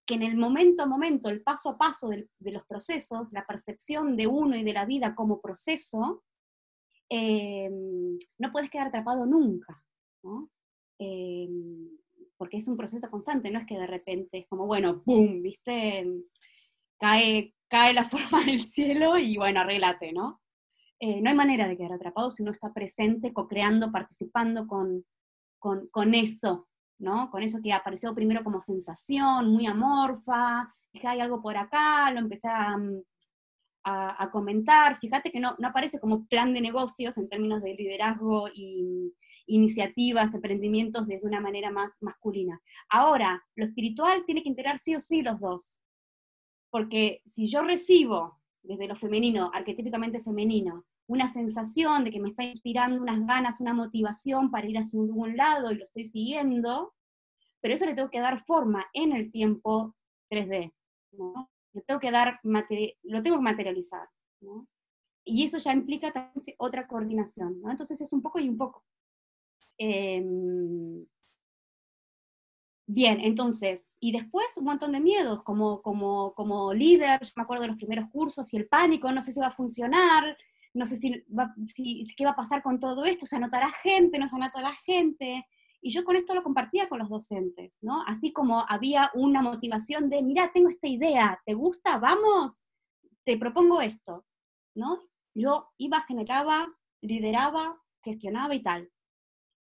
que en el momento a momento, el paso a paso de, los procesos, la percepción de uno y de la vida como proceso, eh, no puedes quedar atrapado nunca, eh, porque es un proceso constante, no es que de repente es como, bueno, ¡pum!, ¿viste? Cae, cae la forma del cielo y bueno, arreglate, ¿no? Eh, no hay manera de quedar atrapado si uno está presente, co-creando, participando con, con, eso, ¿no? Con eso que apareció primero como sensación, muy amorfa, que hay algo por acá, lo empecé a, mm, a, comentar. Fíjate que no, no, aparece como plan de negocios en términos de liderazgo y iniciativas, emprendimientos desde una manera más masculina. Ahora, lo espiritual tiene que integrar sí o sí los dos. Porque si yo recibo desde lo femenino, arquetípicamente femenino, una sensación de que me está inspirando unas ganas, una motivación para ir hacia un lado y lo estoy siguiendo, pero eso le tengo que dar forma en el tiempo 3D. ¿no? tengo que dar, lo tengo que materializar. Y eso ya implica también otra coordinación. ¿no? Entonces es un poco y un poco. Em, bien, entonces, y después un montón de miedos, como, como, como líder, yo me acuerdo de los primeros cursos y el pánico, no sé si va a funcionar, no sé si, qué va a pasar con todo esto, se anotará gente, no se anotará gente, y yo con esto lo compartía con los docentes, ¿no? Así como había una motivación de, mira, tengo esta idea, ¿te gusta? Vamos, te propongo esto, ¿no? Yo iba, generaba, lideraba, gestionaba y tal.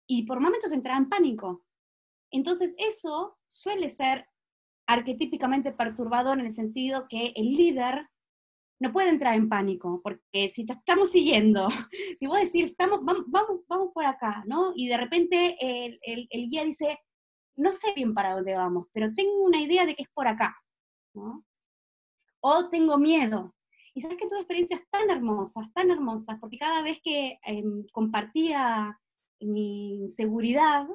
Y por momentos entraba en pánico. Entonces eso suele ser arquetípicamente perturbador en el sentido que el líder no puede entrar en pánico, porque si te estamos siguiendo, si vos decís, estamos, vamos, vamos, por acá, ¿no? Y de repente el, el, guía dice, no sé bien para dónde vamos, pero tengo una idea de que es por acá, ¿no? O tengo miedo. Y sabes que tu experiencias tan hermosas, tan hermosas, porque cada vez que em, compartía mi inseguridad,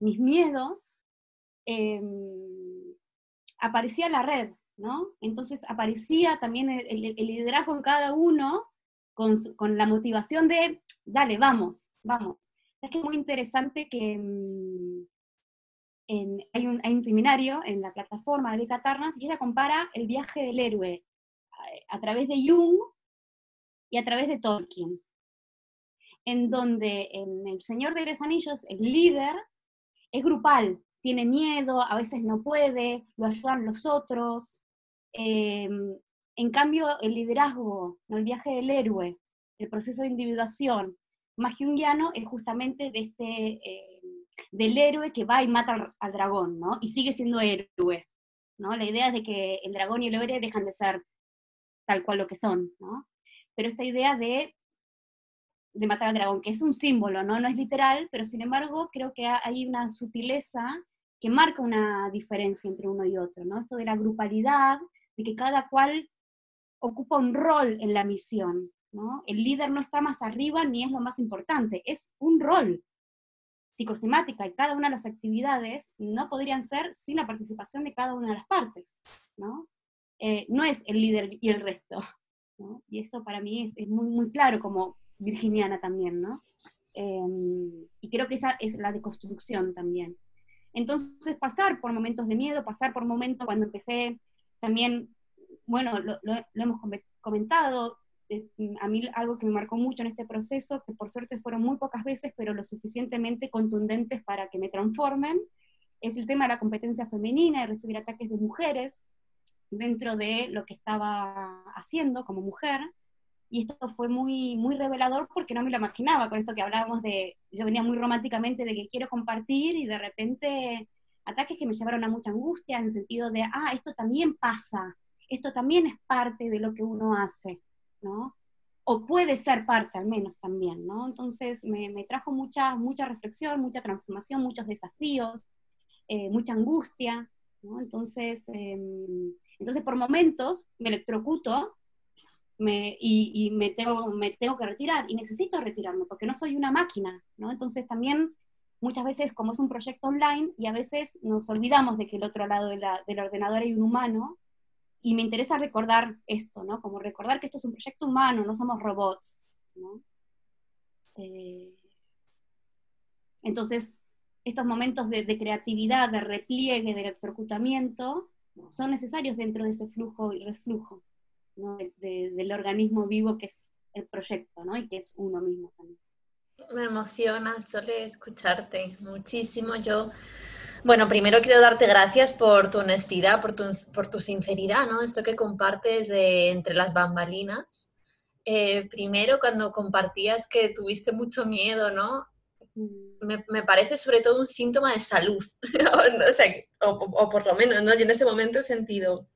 mis miedos, em, aparecía la red, entonces aparecía también el, liderazgo en cada uno con, la motivación de, dale, vamos, vamos. Es que es muy interesante que mm, hay, un, seminario en la plataforma de Catarnas y ella compara el viaje del héroe a, a través de Jung y a través de Tolkien, en donde en El Señor de los Anillos el líder es grupal, tiene miedo, a veces no puede, lo ayudan los otros, Em, en cambio, el liderazgo, el viaje del héroe, el proceso de individuación más junguiano es justamente de este, em, del héroe que va y mata al, dragón, ¿no? Y sigue siendo héroe, ¿no? La idea es de que el dragón y el héroe dejan de ser tal cual lo que son, ¿no? Pero esta idea de, de matar al dragón, que es un símbolo, ¿no? No es literal, pero sin embargo creo que hay una sutileza que marca una diferencia entre uno y otro, ¿no? Esto de la grupalidad, de que cada cual ocupa un rol en la misión. ¿no? El líder no está más arriba ni es lo más importante, es un rol psicosemática y cada una de las actividades no podrían ser sin la participación de cada una de las partes. ¿no? Eh, no es el líder y el resto. ¿no? Y eso para mí es, muy, muy claro como virginiana también. ¿no? Em, y creo que esa es la deconstrucción también. Entonces, pasar por momentos de miedo, pasar por momentos cuando empecé también, bueno, lo, hemos comentado, a mí algo que me marcó mucho en este proceso, que por suerte fueron muy pocas veces, pero lo suficientemente contundentes para que me transformen, es el tema de la competencia femenina y recibir ataques de mujeres dentro de lo que estaba haciendo como mujer. Y esto fue muy, muy revelador porque no me lo imaginaba, con esto que hablábamos de, yo venía muy románticamente de que quiero compartir y de repente ataques que me llevaron a mucha angustia en el sentido de, ah, esto también pasa, esto también es parte de lo que uno hace, ¿no? O puede ser parte al menos también, ¿no? Entonces me, trajo mucha, mucha reflexión, mucha transformación, muchos desafíos, eh, mucha angustia, ¿no? Entonces, em, entonces por momentos me electrocuto me, y, me, tengo, me tengo que retirar y necesito retirarme porque no soy una máquina, ¿no? Entonces también muchas veces como es un proyecto online y a veces nos olvidamos de que el otro lado del ordenador hay un humano y me interesa recordar esto, ¿no? Como recordar que esto es un proyecto humano, no somos robots, ¿no? Eh, entonces, estos momentos de, creatividad, de repliegue, de electrocutamiento, son necesarios dentro de ese flujo y reflujo del organismo vivo que es el proyecto, ¿no? Y que es uno mismo también. Me emociona solo escucharte muchísimo. Yo, bueno, primero quiero darte gracias por tu honestidad, por tu, por tu sinceridad, ¿no? Esto que compartes de, entre las bambalinas. Eh, primero, cuando compartías que tuviste mucho miedo, ¿no? Me, me, parece sobre todo un síntoma de salud, o, sea, o, o, por lo menos, ¿no? Yo en ese momento he sentido,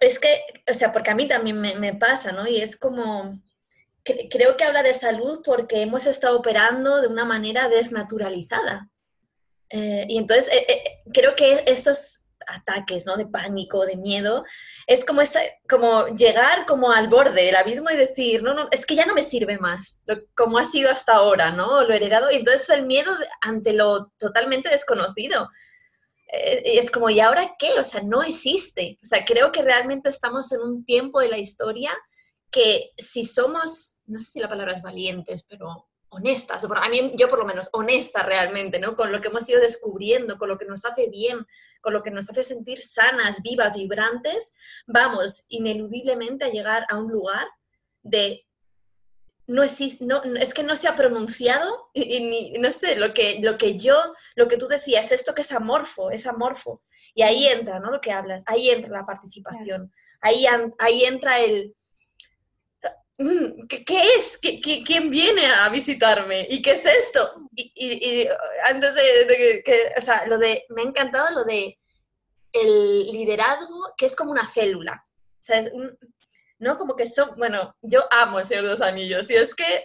es que, o sea, porque a mí también me, me pasa, ¿no? Y es como, creo que habla de salud porque hemos estado operando de una manera desnaturalizada. Eh, y entonces eh, eh, creo que estos ataques ¿no? de pánico, de miedo, es como, esa, como llegar como al borde del abismo y decir, no, no, es que ya no me sirve más, como ha sido hasta ahora, ¿no? Lo heredado. Y entonces el miedo ante lo totalmente desconocido. Es como, ¿y ahora qué? O sea, no existe. O sea, creo que realmente estamos en un tiempo de la historia que si somos, no sé si la palabra es valientes, pero honestas, a mí, yo por lo menos, honesta realmente, ¿no? Con lo que hemos ido descubriendo, con lo que nos hace bien, con lo que nos hace sentir sanas, vivas, vibrantes, vamos ineludiblemente a llegar a un lugar de no existe, no, es que no se ha pronunciado y, ni, no sé, lo que, lo que yo, lo que tú decías, esto que es amorfo, es amorfo. Y ahí entra, ¿no? Lo que hablas, ahí entra la participación, ahí, ahí entra el, Mm, ¿qué, es? quién viene a visitarme? ¿Y qué es esto? Y, antes de, que, o sea, lo de, me ha encantado lo de el liderazgo, que es como una célula. O sea, ¿no? Como que son, bueno, yo amo el Señor de los Anillos y es que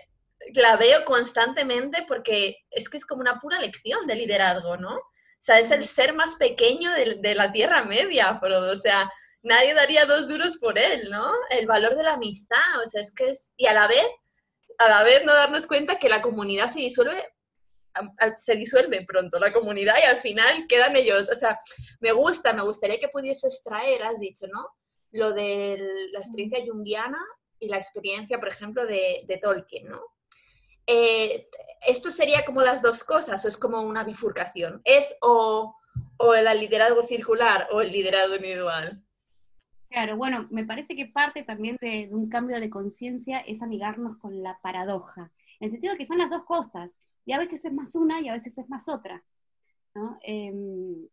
la veo constantemente porque es que es como una pura lección de liderazgo, ¿no? O sea, es el ser más pequeño de, de la Tierra Media, pero, o sea, nadie daría dos duros por él, ¿no? El valor de la amistad, o sea, es que es... Y a la vez, a la vez no darnos cuenta que la comunidad se disuelve se disuelve pronto la comunidad y al final quedan ellos. O sea, me gusta, me gustaría que pudieses traer, has dicho, ¿no? Lo de la experiencia junguiana y la experiencia, por ejemplo, de, Tolkien, ¿no? Eh, esto sería como las dos cosas, o es como una bifurcación. Es o, o el liderazgo circular o el liderazgo individual. Claro, bueno, me parece que parte también de, un cambio de conciencia es amigarnos con la paradoja, en el sentido de que son las dos cosas, y a veces es más una y a veces es más otra. ¿no? Em,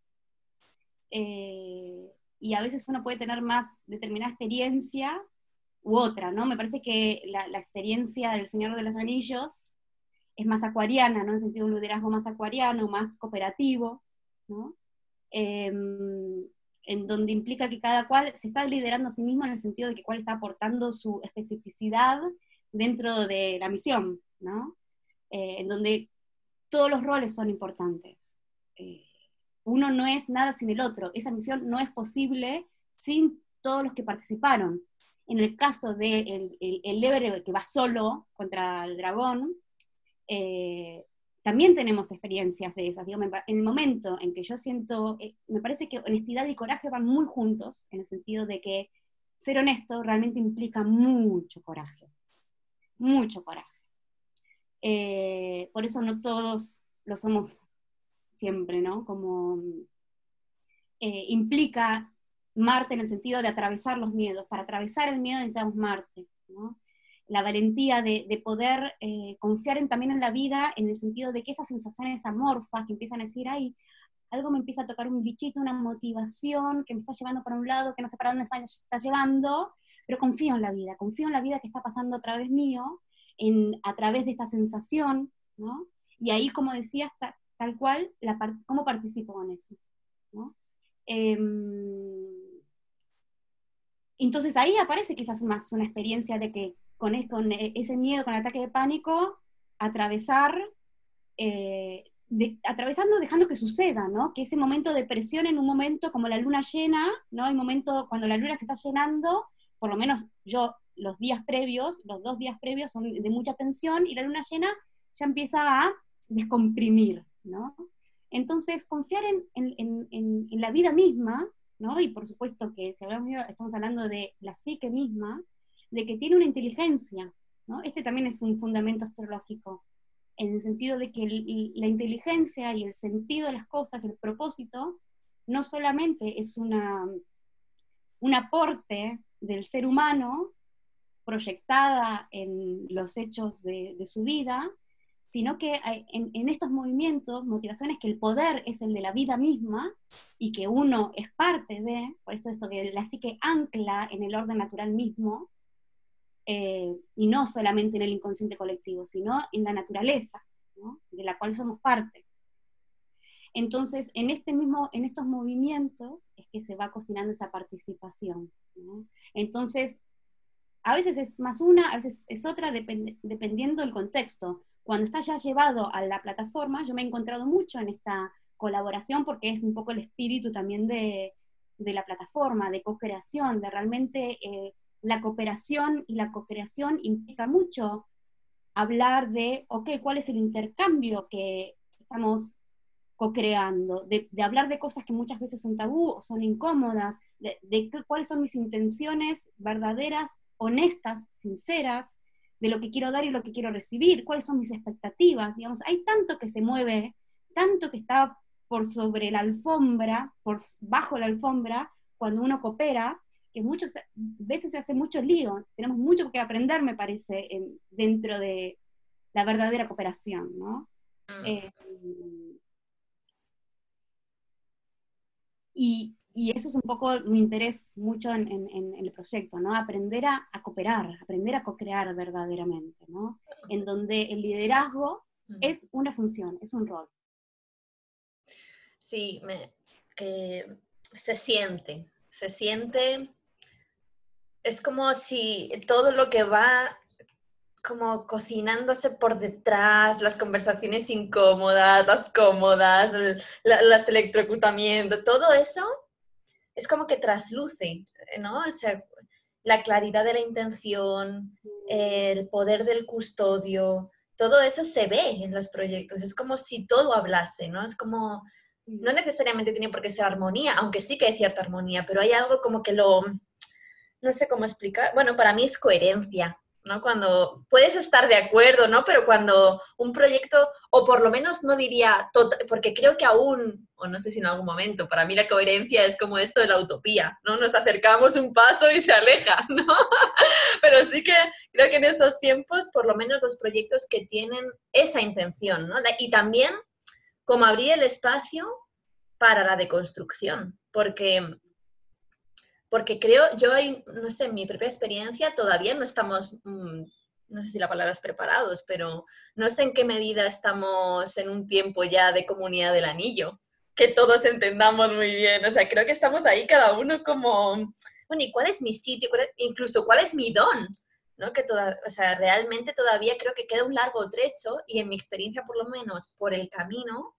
eh, y a veces uno puede tener más determinada experiencia u otra, ¿no? Me parece que la, experiencia del Señor de los Anillos es más acuariana, ¿no? En el sentido de un liderazgo más acuariano, más cooperativo, ¿no? Em, en donde implica que cada cual se está liderando a sí mismo en el sentido de que cuál está aportando su especificidad dentro de la misión, ¿no? Eh, en donde todos los roles son importantes. Eh, uno no es nada sin el otro. Esa misión no es posible sin todos los que participaron. En el caso del de el, el que va solo contra el dragón, eh, también tenemos experiencias de esas. en el momento en que yo siento, eh, me parece que honestidad y coraje van muy juntos, en el sentido de que ser honesto realmente implica mucho coraje, mucho coraje. Eh, por eso no todos lo somos siempre, ¿no? Como eh, implica Marte en el sentido de atravesar los miedos. Para atravesar el miedo necesitamos Marte, la valentía de, poder eh, confiar en, también en la vida, en el sentido de que esas sensaciones amorfas que empiezan a decir, ay, algo me empieza a tocar un bichito, una motivación que me está llevando para un lado, que no sé para dónde me está llevando, pero confío en la vida, confío en la vida que está pasando a través mío, en, a través de esta sensación, ¿no? Y ahí, como decía, tal cual, la, cómo participo con eso. Em, entonces ahí aparece quizás más una experiencia de que con, e, ese miedo, con el ataque de pánico, atravesar, eh, atravesando, dejando que suceda. Que ese momento de presión en un momento como la luna llena, ¿no? El cuando la luna se está llenando, por lo menos yo los días previos, los dos días previos son de mucha tensión y la luna llena ya empieza a descomprimir, ¿no? Entonces, confiar en, la vida misma, ¿no? Y por supuesto que si hablamos, estamos hablando de la psique misma, de que tiene una inteligencia, ¿no? Este también es un fundamento astrológico, en el sentido de que la inteligencia y el sentido de las cosas, el propósito, no solamente es una, un aporte del ser humano proyectada en los hechos de, su vida, sino que en, en, estos movimientos, motivaciones, que el poder es el de la vida misma y que uno es parte de, por eso esto que la psique ancla en el orden natural mismo, eh, y no solamente en el inconsciente colectivo, sino en la naturaleza, de la cual somos parte. Entonces, en, este mismo, en estos movimientos es que se va cocinando esa participación. Entonces, a veces es más una, a veces es otra, dependiendo del contexto. Cuando está ya llevado a la plataforma, yo me he encontrado mucho en esta colaboración porque es un poco el espíritu también de, la plataforma, de co-creación, de realmente eh, la cooperación y la co-creación implica mucho hablar de, ok, ¿cuál es el intercambio que estamos co-creando? De, hablar de cosas que muchas veces son tabú o son incómodas, de, cuáles son mis intenciones verdaderas, honestas, sinceras, de lo que quiero dar y lo que quiero recibir, cuáles son mis expectativas, digamos, hay tanto que se mueve, tanto que está por sobre la alfombra, por bajo la alfombra, cuando uno coopera, que muchas veces se hace mucho lío. Tenemos mucho que aprender, me parece, dentro de la verdadera cooperación, ¿no? Mm. Eh, y, eso es un poco mi interés mucho en, el proyecto, ¿no? Aprender a, cooperar, aprender a co-crear verdaderamente, ¿no? En donde el liderazgo es una función, es un rol. Sí, se siente, se siente es como si todo lo que va como cocinándose por detrás, las conversaciones incómodas, las cómodas, las electrocutamientos, todo eso es como que trasluce, ¿no? O sea, la claridad de la intención, el poder del custodio, todo eso se ve en los proyectos, es como si todo hablase, ¿no? Es como, no necesariamente tiene por qué ser armonía, aunque sí que hay cierta armonía, pero hay algo como que lo, no sé cómo explicar, bueno, para mí es coherencia, ¿no? Cuando puedes estar de acuerdo, ¿no? Pero cuando un proyecto, o por lo menos no diría, porque creo que aún, o no sé si en algún momento, para mí la coherencia es como esto de la utopía, ¿no? Nos acercamos un paso y se aleja, ¿no? Pero sí que creo que en estos tiempos, por lo menos los proyectos que tienen esa intención, ¿no? Y también como abrir el espacio para la deconstrucción, porque porque creo, yo, no sé, en mi propia experiencia todavía no estamos, mm, no sé si la palabra es preparados, pero no sé en qué medida estamos en un tiempo ya de comunidad del anillo, que todos entendamos muy bien, o sea, creo que estamos ahí cada uno como, bueno, ¿y cuál es mi sitio? incluso, ¿cuál es mi don? ¿no? Que toda, o sea, realmente todavía creo que queda un largo trecho y en mi experiencia por lo menos por el camino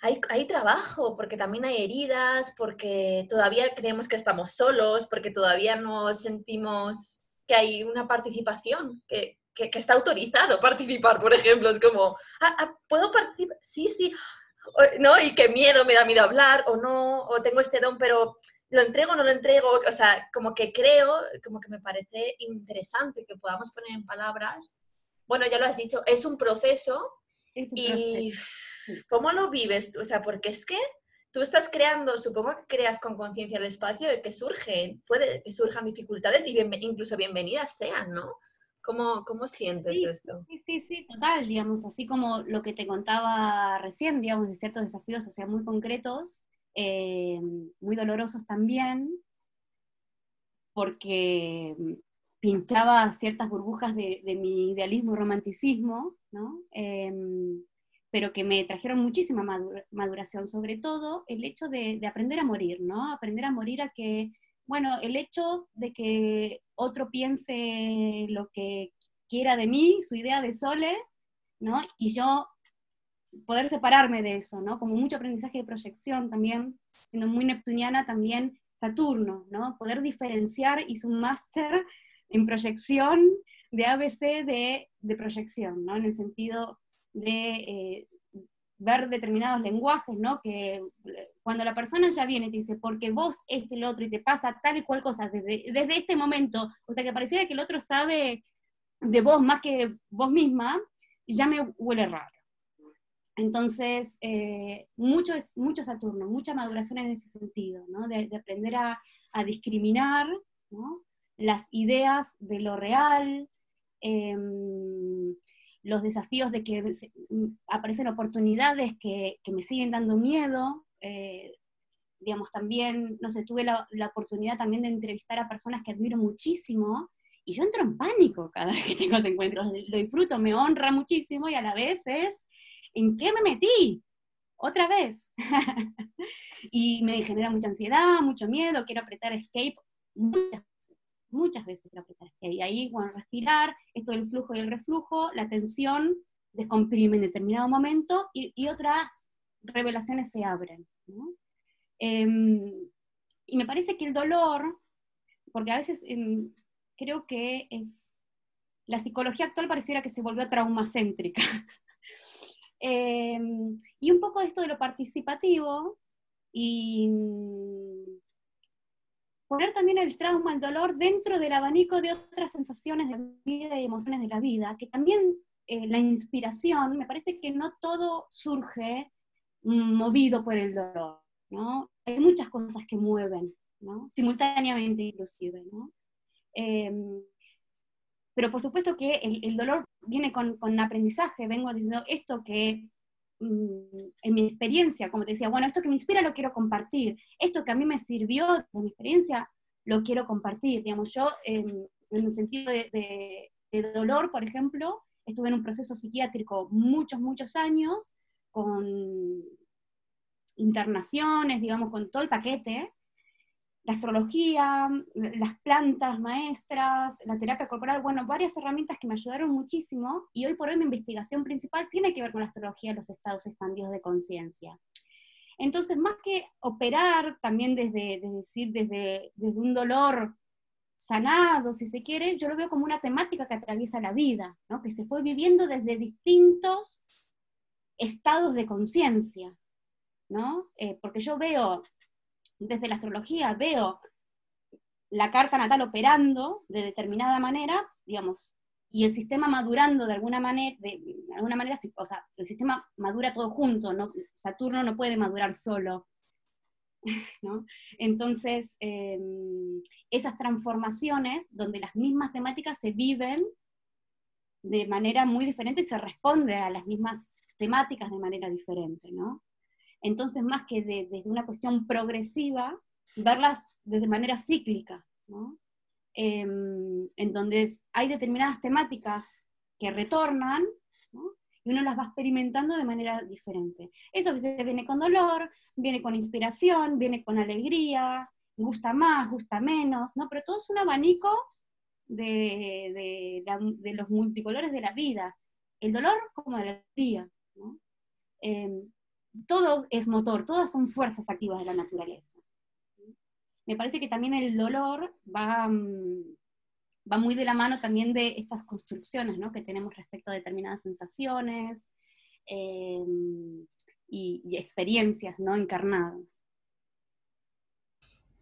hay, trabajo, porque también hay heridas, porque todavía creemos que estamos solos, porque todavía no sentimos que hay una participación, que, está autorizado participar, por ejemplo. Es como, ah, ah, ¿puedo participar? Sí, sí. ¿No? Y qué miedo, me da miedo hablar o no, o tengo este don, pero lo entrego o no lo entrego. O sea, como que creo, como que me parece interesante que podamos poner en palabras. Bueno, ya lo has dicho, es un proceso. Es un proceso ¿Cómo lo vives? O sea, porque es que tú estás creando, supongo que creas con conciencia el espacio de que surgen, puede que surjan dificultades y incluso bienvenidas sean, ¿no? ¿Cómo, cómo sientes esto? Sí, sí, sí, total, digamos, así como lo que te contaba recién, digamos, de ciertos desafíos, o sea, muy concretos, eh, muy dolorosos también, porque pinchaba ciertas burbujas de, mi idealismo y romanticismo, ¿no? Em, pero que me trajeron muchísima maduración, sobre todo el hecho de, aprender a morir, ¿no? Aprender a morir a que, bueno, el hecho de que otro piense lo que quiera de mí, su idea de Sole, ¿no? Y yo poder separarme de eso, ¿no? Como mucho aprendizaje de proyección también, siendo muy neptuniana también Saturno, ¿no? Poder diferenciar, hice un máster en proyección de ABC de, de proyección, ¿no? En el sentido de eh, ver determinados lenguajes, ¿no? Que, cuando la persona ya viene y te dice, porque vos este, el otro, y te pasa tal y cual cosa desde, desde este momento, o sea que pareciera que el otro sabe de vos más que vos misma, ya me huele raro. Entonces, eh, mucho, mucho Saturno, mucha maduración en ese sentido, ¿no? de, aprender a, discriminar las ideas de lo real, em, los desafíos de que aparecen oportunidades que, me siguen dando miedo. Eh, digamos, también, no sé, tuve la, oportunidad también de entrevistar a personas que admiro muchísimo, y yo entro en pánico cada vez que tengo ese encuentro. Lo disfruto, me honra muchísimo, y a la vez es ¿en qué me metí? Otra vez. y me genera mucha ansiedad, mucho miedo, quiero apretar escape muchas muchas veces quiero apretar escape. Y ahí, bueno, respirar, esto del flujo y el reflujo, la tensión descomprime en determinado momento y, otras revelaciones se abren. Em, y me parece que el dolor, porque a veces em, creo que es, la psicología actual pareciera que se volvió traumacéntrica. Em, y un poco esto de lo participativo y poner también el trauma, el dolor dentro del abanico de otras sensaciones de vida y emociones de la vida, que también eh, la inspiración, me parece que no todo surge movido por el dolor, ¿no? Hay muchas cosas que mueven, ¿no? Simultáneamente inclusive, ¿no? Em, pero por supuesto que el, dolor viene con, con, aprendizaje, vengo diciendo esto que mm, en mi experiencia, como te decía, bueno, esto que me inspira lo quiero compartir, esto que a mí me sirvió de mi experiencia lo quiero compartir, digamos, yo en, el sentido de, dolor, por ejemplo, estuve en un proceso psiquiátrico muchos, muchos años, con internaciones, digamos, con todo el paquete, la astrología, las plantas maestras, la terapia corporal, bueno, varias herramientas que me ayudaron muchísimo y hoy por hoy mi investigación principal tiene que ver con la astrología los estados expandidos de conciencia. Entonces, más que operar también desde, decir, desde, desde un dolor sanado, si se quiere, yo lo veo como una temática que atraviesa la vida, ¿no? que se fue viviendo desde distintos estados de conciencia, ¿no? Eh, porque yo veo desde la astrología veo la carta natal operando de determinada manera, digamos, y el sistema madurando de alguna manera, de, alguna manera, o sea, el sistema madura todo junto, ¿no? Saturno no puede madurar solo. ¿no? Entonces, em, esas transformaciones donde las mismas temáticas se viven de manera muy diferente y se responde a las mismas temáticas de manera diferente, ¿no? Entonces, más que desde una cuestión progresiva, verlas de manera cíclica, em, en donde hay determinadas temáticas que retornan, y uno las va experimentando de manera diferente. Eso a viene con dolor, viene con inspiración, viene con alegría, gusta más, gusta menos, ¿no? Pero todo es un abanico de, los multicolores de la vida. El dolor como la alegría, ¿no? Em, todo es motor, todas son fuerzas activas de la naturaleza. Me parece que también el dolor va, mm, va muy de la mano también de estas construcciones ¿no? que tenemos respecto a determinadas sensaciones em, y, experiencias ¿no? encarnadas.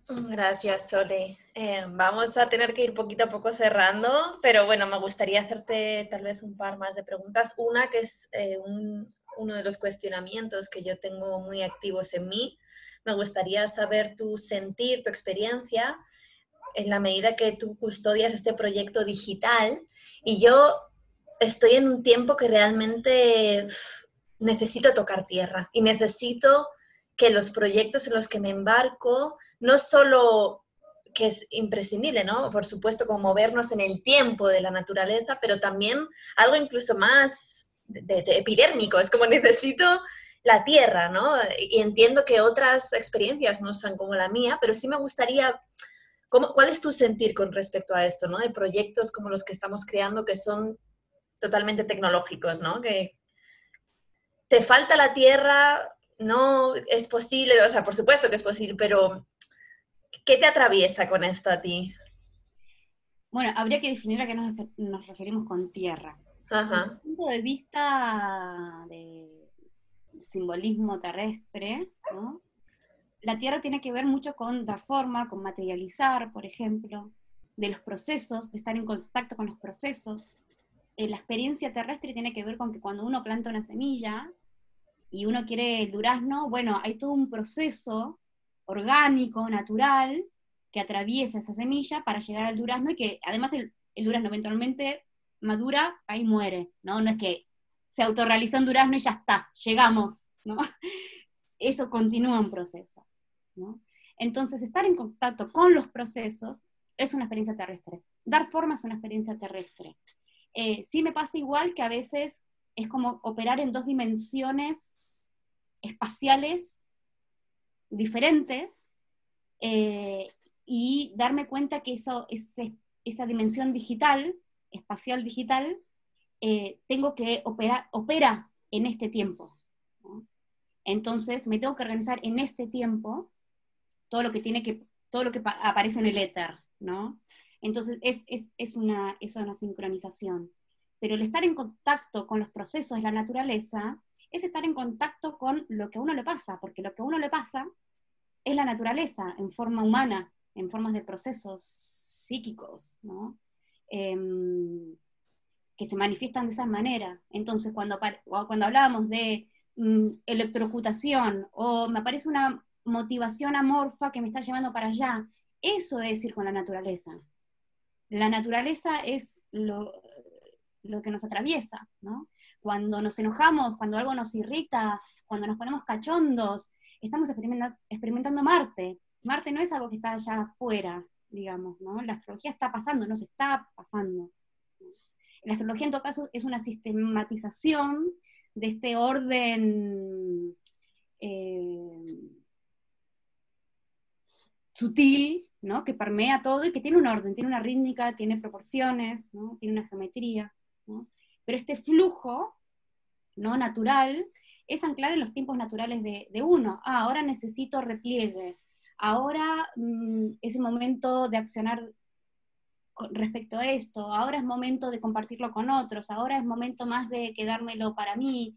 Gracias, Sole. Eh, vamos a tener que ir poquito a poco cerrando, pero bueno, me gustaría hacerte tal vez un par más de preguntas. Una que es eh, un, uno de los cuestionamientos que yo tengo muy activos en mí. Me gustaría saber tu sentir, tu experiencia, en la medida que tú custodias este proyecto digital. Y yo estoy en un tiempo que realmente necesito tocar tierra y necesito que los proyectos en los que me embarco, no solo que es imprescindible, ¿no? Por supuesto, como movernos en el tiempo de la naturaleza, pero también algo incluso más de, epidérmico, es como necesito la tierra, ¿no? Y entiendo que otras experiencias no son como la mía, pero sí me gustaría, ¿cómo, ¿cuál es tu sentir con respecto a esto, ¿no? De proyectos como los que estamos creando que son totalmente tecnológicos, ¿no? Que te falta la tierra, no es posible, o sea, por supuesto que es posible, pero ¿qué te atraviesa con esto a ti? Bueno, habría que definir a qué nos, nos referimos con tierra. Desde el punto de vista de simbolismo terrestre, la tierra tiene que ver mucho con dar forma, con materializar, por ejemplo, de los procesos, de estar en contacto con los procesos. Eh, la experiencia terrestre tiene que ver con que cuando uno planta una semilla y uno quiere el durazno, bueno, hay todo un proceso orgánico, natural, que atraviesa esa semilla para llegar al durazno y que además el, el durazno eventualmente madura, ahí muere, ¿no? No es que se autorrealizó un durazno y ya está, llegamos, ¿no? Eso continúa un proceso. Entonces, estar en contacto con los procesos es una experiencia terrestre. Dar forma es una experiencia terrestre. Eh, sí me pasa igual que a veces es como operar en dos dimensiones espaciales diferentes eh, y darme cuenta que eso, esa dimensión digital, espacial digital, eh, tengo que operar, opera en este tiempo. Entonces me tengo que organizar en este tiempo todo lo que tiene que, todo lo que aparece en el éter, ¿no? Entonces es, una, es una sincronización. Pero el estar en contacto con los procesos de la naturaleza es estar en contacto con lo que a uno le pasa, porque lo que a uno le pasa es la naturaleza en forma humana, en formas de procesos psíquicos, ¿no? Em, que se manifiestan de esa manera. Entonces, cuando, cuando hablábamos de Mm, electrocutación o me aparece una motivación amorfa que me está llevando para allá. Eso es ir con la naturaleza. La naturaleza es lo, lo que nos atraviesa, ¿no? Cuando nos enojamos, cuando algo nos irrita, cuando nos ponemos cachondos, estamos experimentando Marte. Marte no es algo que está allá afuera, digamos, ¿no? La astrología está pasando, nos está pasando. La astrología en todo caso es una sistematización de este orden eh, sutil, ¿no? que permea todo y que tiene un orden, tiene una rítmica, tiene proporciones, ¿no? tiene una geometría. Pero este flujo ¿no? natural es anclar en los tiempos naturales de, uno. Ah, ahora necesito repliegue, ahora mm, es el momento de accionar respecto a esto, ahora es momento de compartirlo con otros, ahora es momento más de quedármelo para mí.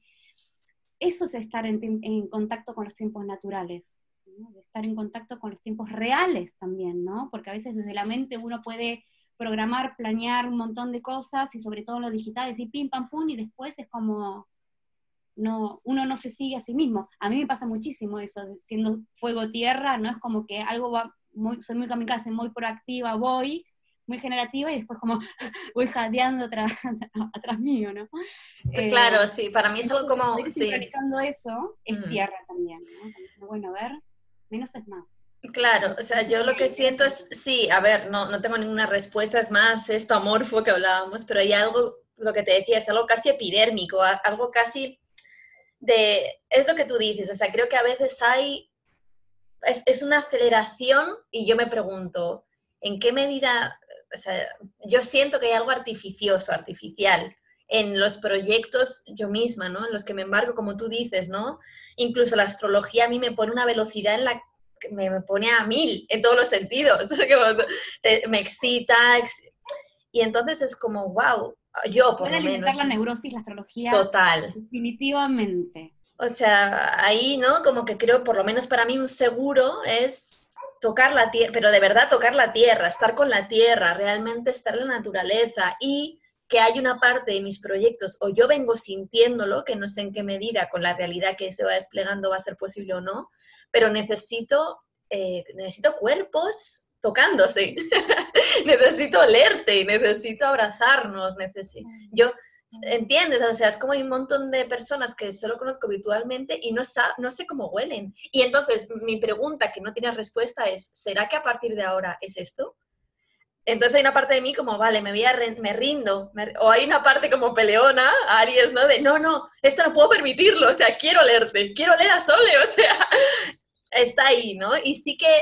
Eso es estar en, contacto con los tiempos naturales, estar en contacto con los tiempos reales también, ¿no? Porque a veces desde la mente uno puede programar, planear un montón de cosas y sobre todo lo digital, decir pim pam pum y después es como no, uno no se sigue a sí mismo. A mí me pasa muchísimo eso, siendo fuego tierra, no es como que algo va muy, soy muy kamikaze, muy proactiva, voy, muy generativa y después como voy jadeando atrás, atrás mío, ¿no? Eh, claro, sí, para mí es algo como... Sí. eso, es mm. tierra también, ¿no? Bueno, a ver, menos es más. Claro, o sea, yo lo que siento es, sí, a ver, no, no tengo ninguna respuesta, es más esto amorfo que hablábamos, pero hay algo, lo que te decía, es algo casi epidérmico, algo casi de, es lo que tú dices, o sea, creo que a veces hay, es, es una aceleración y yo me pregunto, ¿en qué medida yo siento que hay algo artificioso, artificial en los proyectos yo misma, ¿no? En los que me embargo, como tú dices, ¿no? Incluso la astrología a mí me pone una velocidad en la que me, pone a mil en todos los sentidos. me excita. Y entonces es como, wow, yo por Puede alimentar la neurosis, la astrología. Total. Definitivamente. O sea, ahí, ¿no? Como que creo, por lo menos para mí, un seguro es tocar la tierra, pero de verdad tocar la tierra, estar con la tierra, realmente estar en la naturaleza y que hay una parte de mis proyectos, o yo vengo sintiéndolo, que no sé en qué medida con la realidad que se va desplegando va a ser posible o no, pero necesito, eh, necesito cuerpos tocándose, necesito olerte, necesito abrazarnos, necesito... Yo ¿Entiendes? O sea, es como hay un montón de personas que solo conozco virtualmente y no, no sé cómo huelen. Y entonces mi pregunta que no tiene respuesta es, ¿será que a partir de ahora es esto? Entonces hay una parte de mí como, vale, me, voy a me rindo. o hay una parte como peleona, Aries, ¿no? De, no, no, esto no puedo permitirlo. O sea, quiero olerte, quiero oler a Sole. O sea, está ahí, ¿no? Y sí que,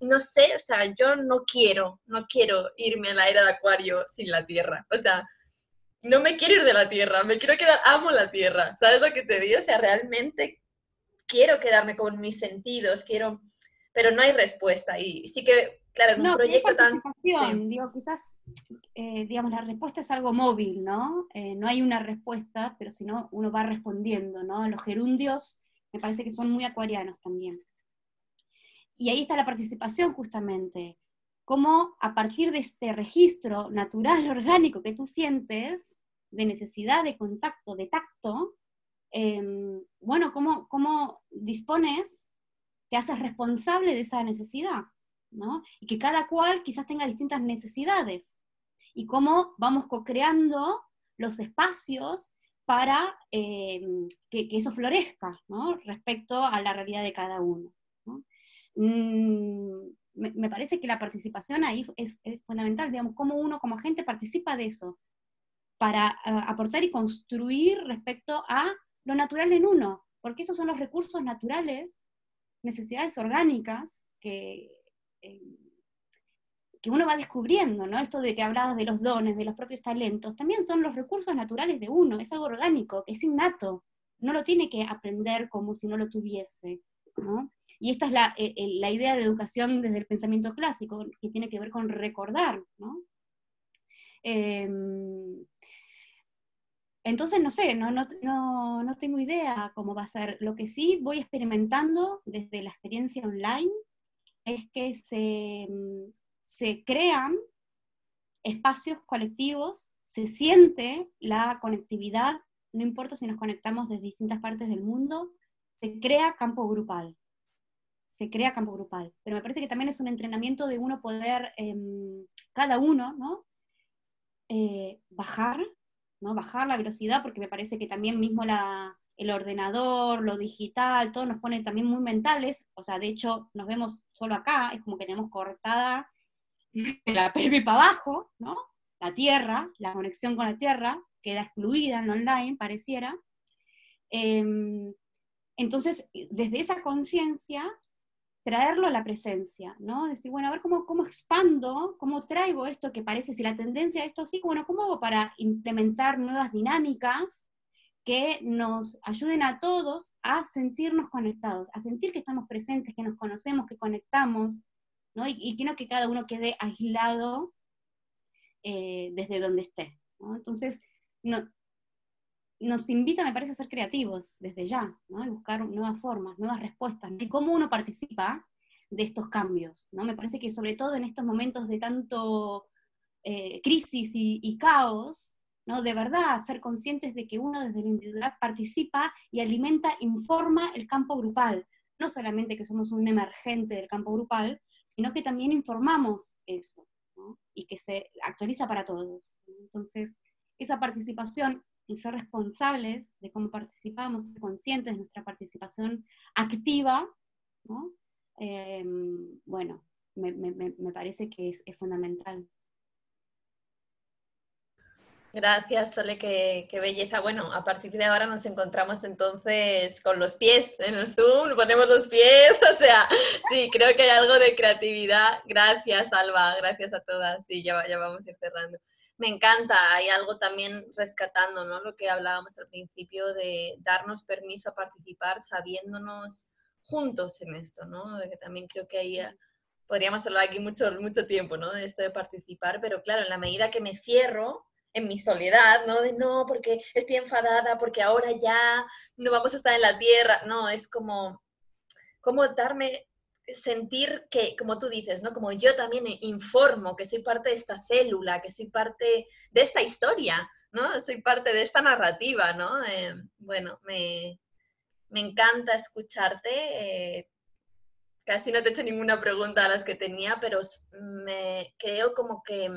no sé, o sea, yo no quiero, no quiero irme a la era de Acuario sin la Tierra. O sea, no me quiero ir de la tierra, me quiero quedar, amo la tierra, ¿sabes lo que te digo? O sea, realmente quiero quedarme con mis sentidos, quiero, pero no hay respuesta y sí que, claro, en un proyecto tan... Digo, quizás, eh, digamos, la respuesta es algo móvil, ¿no? Eh, no hay una respuesta, pero si no, uno va respondiendo, ¿no? Los gerundios me parece que son muy acuarianos también. Y ahí está la participación justamente. Cómo a partir de este registro natural, orgánico que tú sientes, de necesidad de contacto, de tacto, em, bueno, cómo, cómo dispones, te haces responsable de esa necesidad, ¿no? Y que cada cual quizás tenga distintas necesidades. Y cómo vamos co-creando los espacios para em, que, eso florezca, ¿no? Respecto a la realidad de cada uno. Mm, me, parece que la participación ahí es, fundamental, digamos, cómo uno como gente participa de eso, para eh, aportar y construir respecto a lo natural en uno, porque esos son los recursos naturales, necesidades orgánicas que, eh, que uno va descubriendo, ¿no? Esto de que hablabas de los dones, de los propios talentos, también son los recursos naturales de uno, es algo orgánico, es innato, no lo tiene que aprender como si no lo tuviese. Y esta es eh, eh, la, idea de educación desde el pensamiento clásico, que tiene que ver con recordar, em, entonces, no sé, no, no, tengo idea cómo va a ser. Lo que sí voy experimentando desde la experiencia online es que se, se crean espacios colectivos, se siente la conectividad, no importa si nos conectamos desde distintas partes del mundo, se crea campo grupal. Se crea campo grupal. Pero me parece que también es un entrenamiento de uno poder, em, cada uno, ¿no? Eh, bajar, ¿no? Bajar la velocidad, porque me parece que también mismo la, el ordenador, lo digital, todo nos pone también muy mentales. O sea, de hecho, nos vemos solo acá, es como que tenemos cortada la pelvis para abajo, ¿no? La tierra, la conexión con la tierra, queda excluida en online, pareciera. Em, entonces, desde esa conciencia, traerlo a la presencia, ¿no? Decir, bueno, a ver cómo, cómo expando, cómo traigo esto que parece, si la tendencia a esto sí, bueno, ¿cómo hago para implementar nuevas dinámicas que nos ayuden a todos a sentirnos conectados, a sentir que estamos presentes, que nos conocemos, que conectamos, ¿no? Y, que no que cada uno quede aislado eh, desde donde esté. Entonces, no, nos invita, me parece, a ser creativos desde ya, ¿no? Y buscar nuevas formas, nuevas respuestas, y cómo uno participa de estos cambios, ¿no? Me parece que sobre todo en estos momentos de tanto eh, crisis y, caos, ¿no? De verdad, ser conscientes de que uno desde la individualidad participa y alimenta, informa el campo grupal. No solamente que somos un emergente del campo grupal, sino que también informamos eso. Y que se actualiza para todos. Entonces, esa participación y ser responsables de cómo participamos, ser conscientes de nuestra participación activa, ¿no? Em, bueno, me, parece que es, fundamental. Gracias, Sole, qué, qué, belleza. Bueno, a partir de ahora nos encontramos entonces con los pies en el Zoom, ponemos los pies, o sea, sí, creo que hay algo de creatividad. Gracias, Alba, gracias a todas. Sí, ya, ya vamos a ir cerrando me encanta, hay algo también rescatando, ¿no? Lo que hablábamos al principio de darnos permiso a participar sabiéndonos juntos en esto, ¿no? Que también creo que ahí podríamos hablar aquí mucho, mucho tiempo, ¿no? De esto de participar, pero claro, en la medida que me cierro en mi soledad, ¿no? De no, porque estoy enfadada, porque ahora ya no vamos a estar en la tierra, no, es como, como darme sentir que, como tú dices, ¿no? Como yo también informo que soy parte de esta célula, que soy parte de esta historia, ¿no? Soy parte de esta narrativa, ¿no? Eh, bueno, me, encanta escucharte. Eh, casi no te he hecho ninguna pregunta a las que tenía, pero me creo como que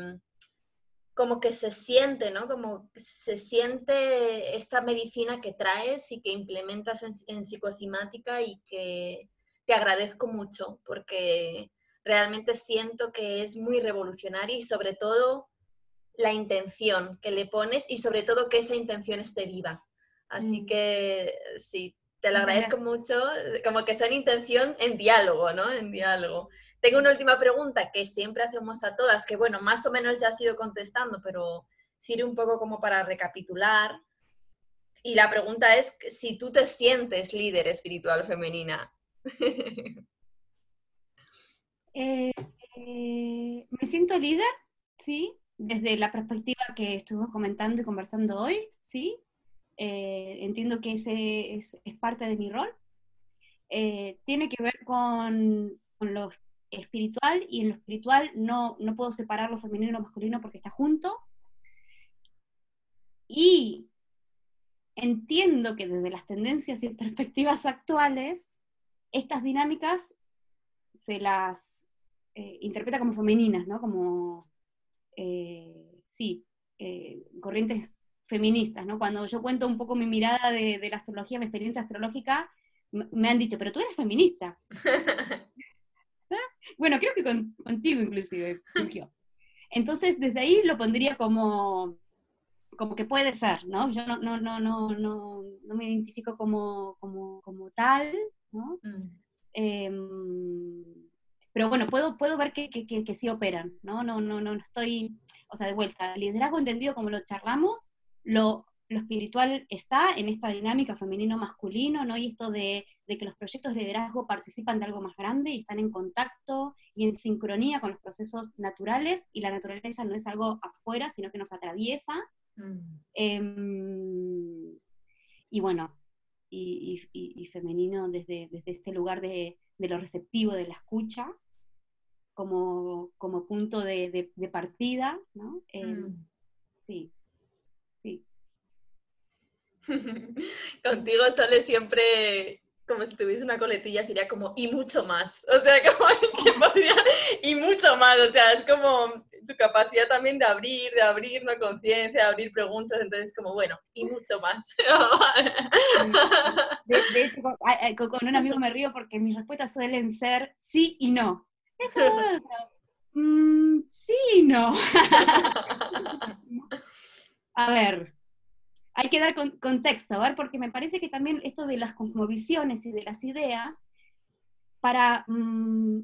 como que se siente, ¿no? Como se siente esta medicina que traes y que implementas en, en psicocimática y que, te agradezco mucho porque realmente siento que es muy revolucionaria y sobre todo la intención que le pones y sobre todo que esa intención esté viva. Así mm. que sí, te lo agradezco mucho, como que una intención en diálogo, ¿no? En diálogo. Tengo una última pregunta que siempre hacemos a todas, que bueno, más o menos ya has ido contestando, pero sirve un poco como para recapitular. Y la pregunta es si tú te sientes líder espiritual femenina. Eh, eh, me siento líder, sí, desde la perspectiva que estuvimos comentando y conversando hoy, sí. Eh, entiendo que ese es, parte de mi rol. tiene que ver con con lo espiritual y en lo espiritual no, no puedo separar lo femenino y lo masculino porque está junto. Y entiendo que desde las tendencias y perspectivas actuales, estas dinámicas se las eh, interpreta como femeninas, ¿no? Como, eh, sí, eh, corrientes feministas, ¿no? Cuando yo cuento un poco mi mirada de, la astrología, mi experiencia astrológica, me han dicho, pero tú eres feminista. bueno, creo que contigo inclusive surgió. Entonces, desde ahí lo pondría como, como que puede ser, ¿no? Yo no, no, no, no, no, no me identifico como, como, como tal, ¿no? Mm. Em, pero bueno, puedo, puedo ver que, que, que, sí operan, ¿no? No, no, no, no estoy, o sea, de vuelta, liderazgo entendido como lo charlamos, lo, lo espiritual está en esta dinámica femenino-masculino, ¿no? Y esto de, de, que los proyectos de liderazgo participan de algo más grande y están en contacto y en sincronía con los procesos naturales, y la naturaleza no es algo afuera, sino que nos atraviesa. Mm. Em, y bueno, y, femenino desde, desde, este lugar de, de, lo receptivo, de la escucha, como, como punto de, de partida, ¿no? Em, mm. Sí, sí. Contigo sale siempre como si tuviese una coletilla, sería como y mucho más. O sea, como que podría, y mucho más. O sea, es como tu capacidad también de abrir, de abrir una conciencia, de abrir preguntas, entonces como, bueno, y mucho más. de, hecho, con, un amigo me río porque mis respuestas suelen ser sí y no. Esto mm, sí y no. a ver, hay que dar contexto, a ver, porque me parece que también esto de las cosmovisiones y de las ideas, para... Mm,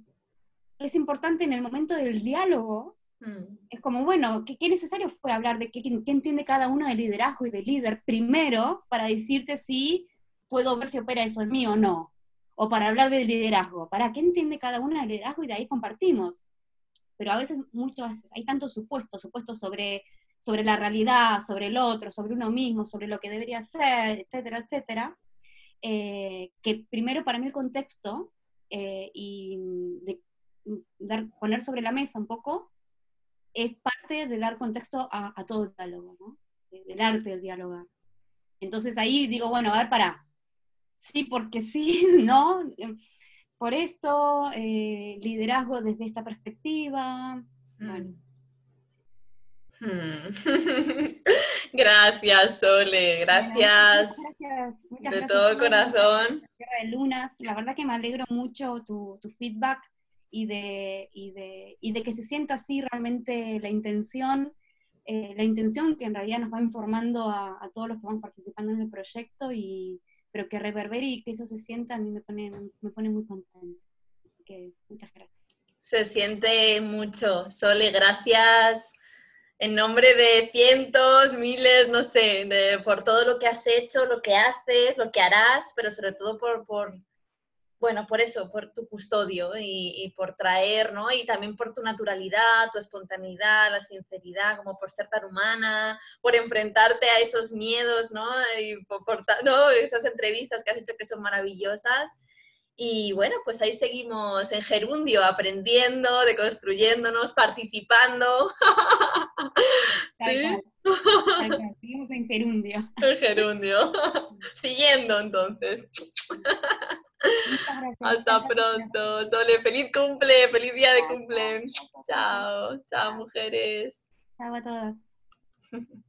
es importante en el momento del diálogo Mm. Es como, bueno, ¿qué, necesario fue hablar de qué, entiende cada uno de liderazgo y de líder primero para decirte si puedo ver si opera eso en mí o no? O para hablar de liderazgo, ¿para qué entiende cada uno del liderazgo? Y de ahí compartimos. Pero a veces, muchos, hay tantos supuestos, supuestos sobre, sobre la realidad, sobre el otro, sobre uno mismo, sobre lo que debería ser, etcétera, etcétera, eh, que primero para mí el contexto eh, y de, dar, poner sobre la mesa un poco es parte de dar contexto a, todo el diálogo, ¿no? del arte del diálogo. Entonces ahí digo, bueno, a ver, para. Sí, porque sí, ¿no? Por esto, eh, liderazgo desde esta perspectiva. Bueno. Hmm. gracias, Sole, gracias. muchas gracias. de todo corazón. De Lunas, la verdad que me alegro mucho tu, tu feedback y de, y de, y de que se sienta así realmente la intención, eh, la intención que en realidad nos va informando a, todos los que van participando en el proyecto, y, pero que reverbere y que eso se sienta a mí me pone, me pone muy contenta. que muchas gracias. Se siente mucho. Sole, gracias en nombre de cientos, miles, no sé, de, por todo lo que has hecho, lo que haces, lo que harás, pero sobre todo por, por bueno, por eso, por tu custodio y, por traer, ¿no? Y también por tu naturalidad, tu espontaneidad, la sinceridad, como por ser tan humana, por enfrentarte a esos miedos, ¿no? Y por, ¿no? esas entrevistas que has hecho que son maravillosas. Y bueno, pues ahí seguimos en gerundio, aprendiendo, deconstruyéndonos, participando. ¿Sí? Seguimos en gerundio. En gerundio. Siguiendo entonces. Hasta pronto. Sole, feliz cumple, feliz día de cumple. Chao, chao mujeres. Chao a todas.